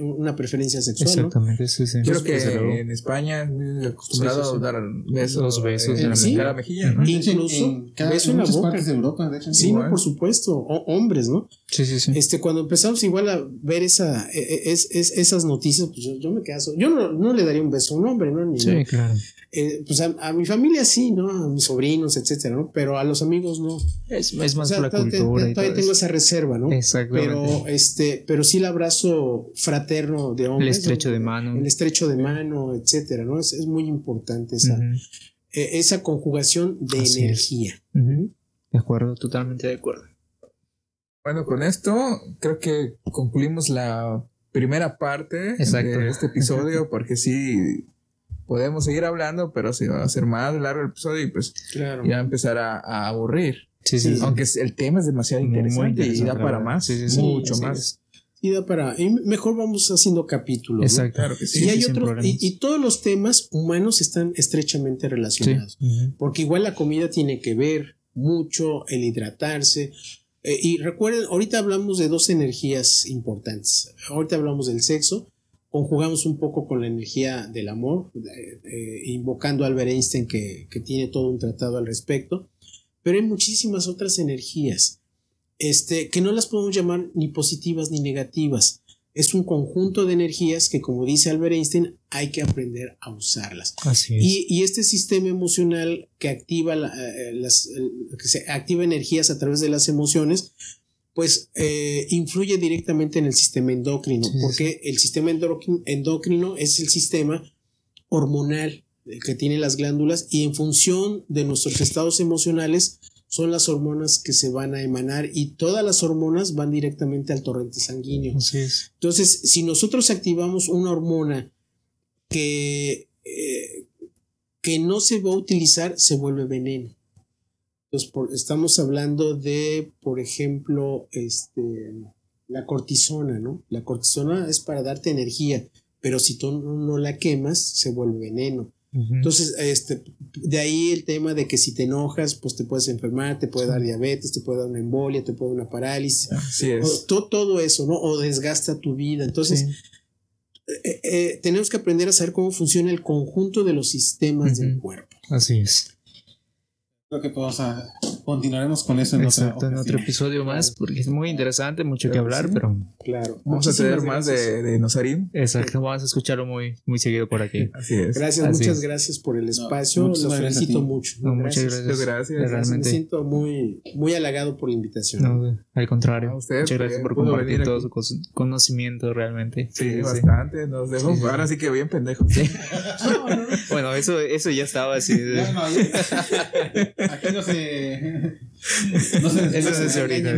D: una preferencia sexual, ¿no?
B: Exactamente, sí, sí.
A: Creo que
B: Desde luego.
A: en España es acostumbrado
B: Sí, sí, sí.
A: a dar besos,
B: Los besos
A: en la
D: sí.
A: cara mejilla, ¿no?
D: Incluso
C: en, cada,
D: beso
C: en
D: en la boca.
C: partes de Europa, de hecho.
D: Sí,
A: Igual.
D: no, por supuesto. O- hombres, ¿no?
B: Sí, sí, sí.
D: Este, cuando empezamos igual a ver esa, e- e- es, es- esas noticias, pues yo, yo me quedo. Yo no, no le daría un beso a un hombre, ¿no? Ni-
B: Sí, claro.
D: eh, pues a, a mi familia sí, ¿no? A mis sobrinos, etcétera, ¿no? Pero a los amigos no.
B: Es, es más
D: O sea,
B: por la
D: todavía-
B: cultura y todo
D: todavía tengo
B: eso.
D: esa reserva, ¿no?
B: Exactamente.
D: Pero, este, pero sí el abrazo fraterno de
B: el
D: hombres.
B: estrecho
D: ¿no?
B: de mano.
D: El estrecho de mano, etcétera, ¿no? Es, es muy importante esa, eh, esa conjugación de
B: Así
D: energía.
B: De acuerdo, totalmente de acuerdo.
A: Bueno, con esto creo que concluimos la primera parte
B: Exacto.
A: de este episodio, [LAUGHS] porque sí podemos seguir hablando, pero se va a hacer más largo el episodio y pues
D: Claro.
A: ya empezar a, a aburrir.
B: Sí, sí, sí.
A: Aunque el tema es demasiado
B: Muy
A: interesante, y da para más,
B: Sí, sí, sí.
A: mucho
B: Sí,
A: más.
D: Y da para. y mejor vamos haciendo capítulos. ¿no?
B: Exacto.
A: Claro que sí.
D: y hay
B: sin
D: otros, y,
B: problemas.
D: y todos los temas humanos están estrechamente
B: Sí.
D: relacionados. Porque igual la comida tiene que ver mucho, el hidratarse. Eh, y recuerden, ahorita hablamos de dos energías importantes. Ahorita hablamos del sexo, conjugamos un poco con la energía del amor, eh, eh, invocando a Albert Einstein que, que tiene todo un tratado al respecto. Pero hay muchísimas otras energías este, que no las podemos llamar ni positivas ni negativas. Es un conjunto de energías que, como dice Albert Einstein, hay que aprender a usarlas.
B: Así es.
D: Y, y este sistema emocional que activa, la- eh, las, que se activa energías a través de las emociones, pues eh, influye directamente en el sistema endocrino,
B: Sí, sí,
D: porque el sistema endocri- endocrino es el sistema hormonal eh, que tiene las glándulas y en función de nuestros estados emocionales son las hormonas que se van a emanar y todas las hormonas van directamente al torrente sanguíneo.
B: Así es.
D: Entonces, si nosotros activamos una hormona que, eh, que no se va a utilizar, se vuelve veneno. Entonces, por- estamos hablando de, por ejemplo, este, la cortisona, ¿no? La cortisona es para darte energía, pero si tú no, no la quemas, se vuelve veneno. Entonces, este, de ahí el tema de que si te enojas, pues te puedes enfermar, te puede dar diabetes, te puede dar una embolia, te puede dar una parálisis.
A: Así
D: O
A: es.
D: to- todo eso, ¿no? O desgasta tu vida. Entonces, eh, eh, tenemos que aprender a saber cómo funciona el conjunto de los sistemas del cuerpo.
B: Así es.
C: Creo que podemos a- continuaremos con eso en otra
B: Exacto, en otro episodio más, porque es muy interesante, mucho que hablar,
D: sí.
B: pero
D: Claro.
A: Vamos a tener más de, de Nosarim.
B: exacto, vamos a escucharlo muy, muy seguido por aquí.
A: Así es.
D: Gracias,
B: Así
D: muchas
B: es.
D: gracias por el espacio.
C: muchas
D: Los felicito mucho.
B: No, muchas gracias.
A: Muchas gracias.
D: Me
B: Realmente.
D: siento muy, muy halagado por la invitación.
B: No, al contrario.
A: A usted,
B: muchas gracias
A: que
B: por compartir todo
A: aquí.
B: su conocimiento realmente.
A: Sí, bastante. Nos dejó ahora sí que bien pendejos. [LAUGHS]
B: Bueno, eso, eso ya estaba así. [LAUGHS]
C: aquí no se. [LAUGHS] No se
B: Eso se hace ahorita.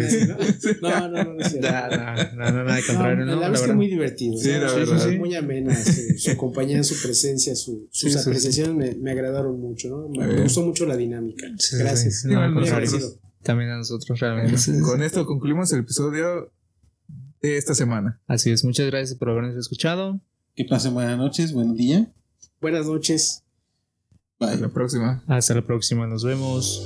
D: No, no, no, no, es.
B: No, no, no, no, no, contrario,
D: la verdad es que muy divertido.
A: Sí,
D: ¿no?
A: la verdad.
D: Muy amena su, compañía, su presencia, su- sus apreciaciones me, agradaron mucho. ¿no? Me, gustó mucho la dinámica. Gracias.
B: contrario. También a nosotros realmente.
A: Con esto concluimos el episodio de esta semana.
B: Así es, muchas gracias por habernos escuchado.
C: Que pasen buenas noches, buen día.
D: Buenas noches.
A: Hasta
C: Bye.
A: la próxima.
B: Hasta la próxima, nos vemos.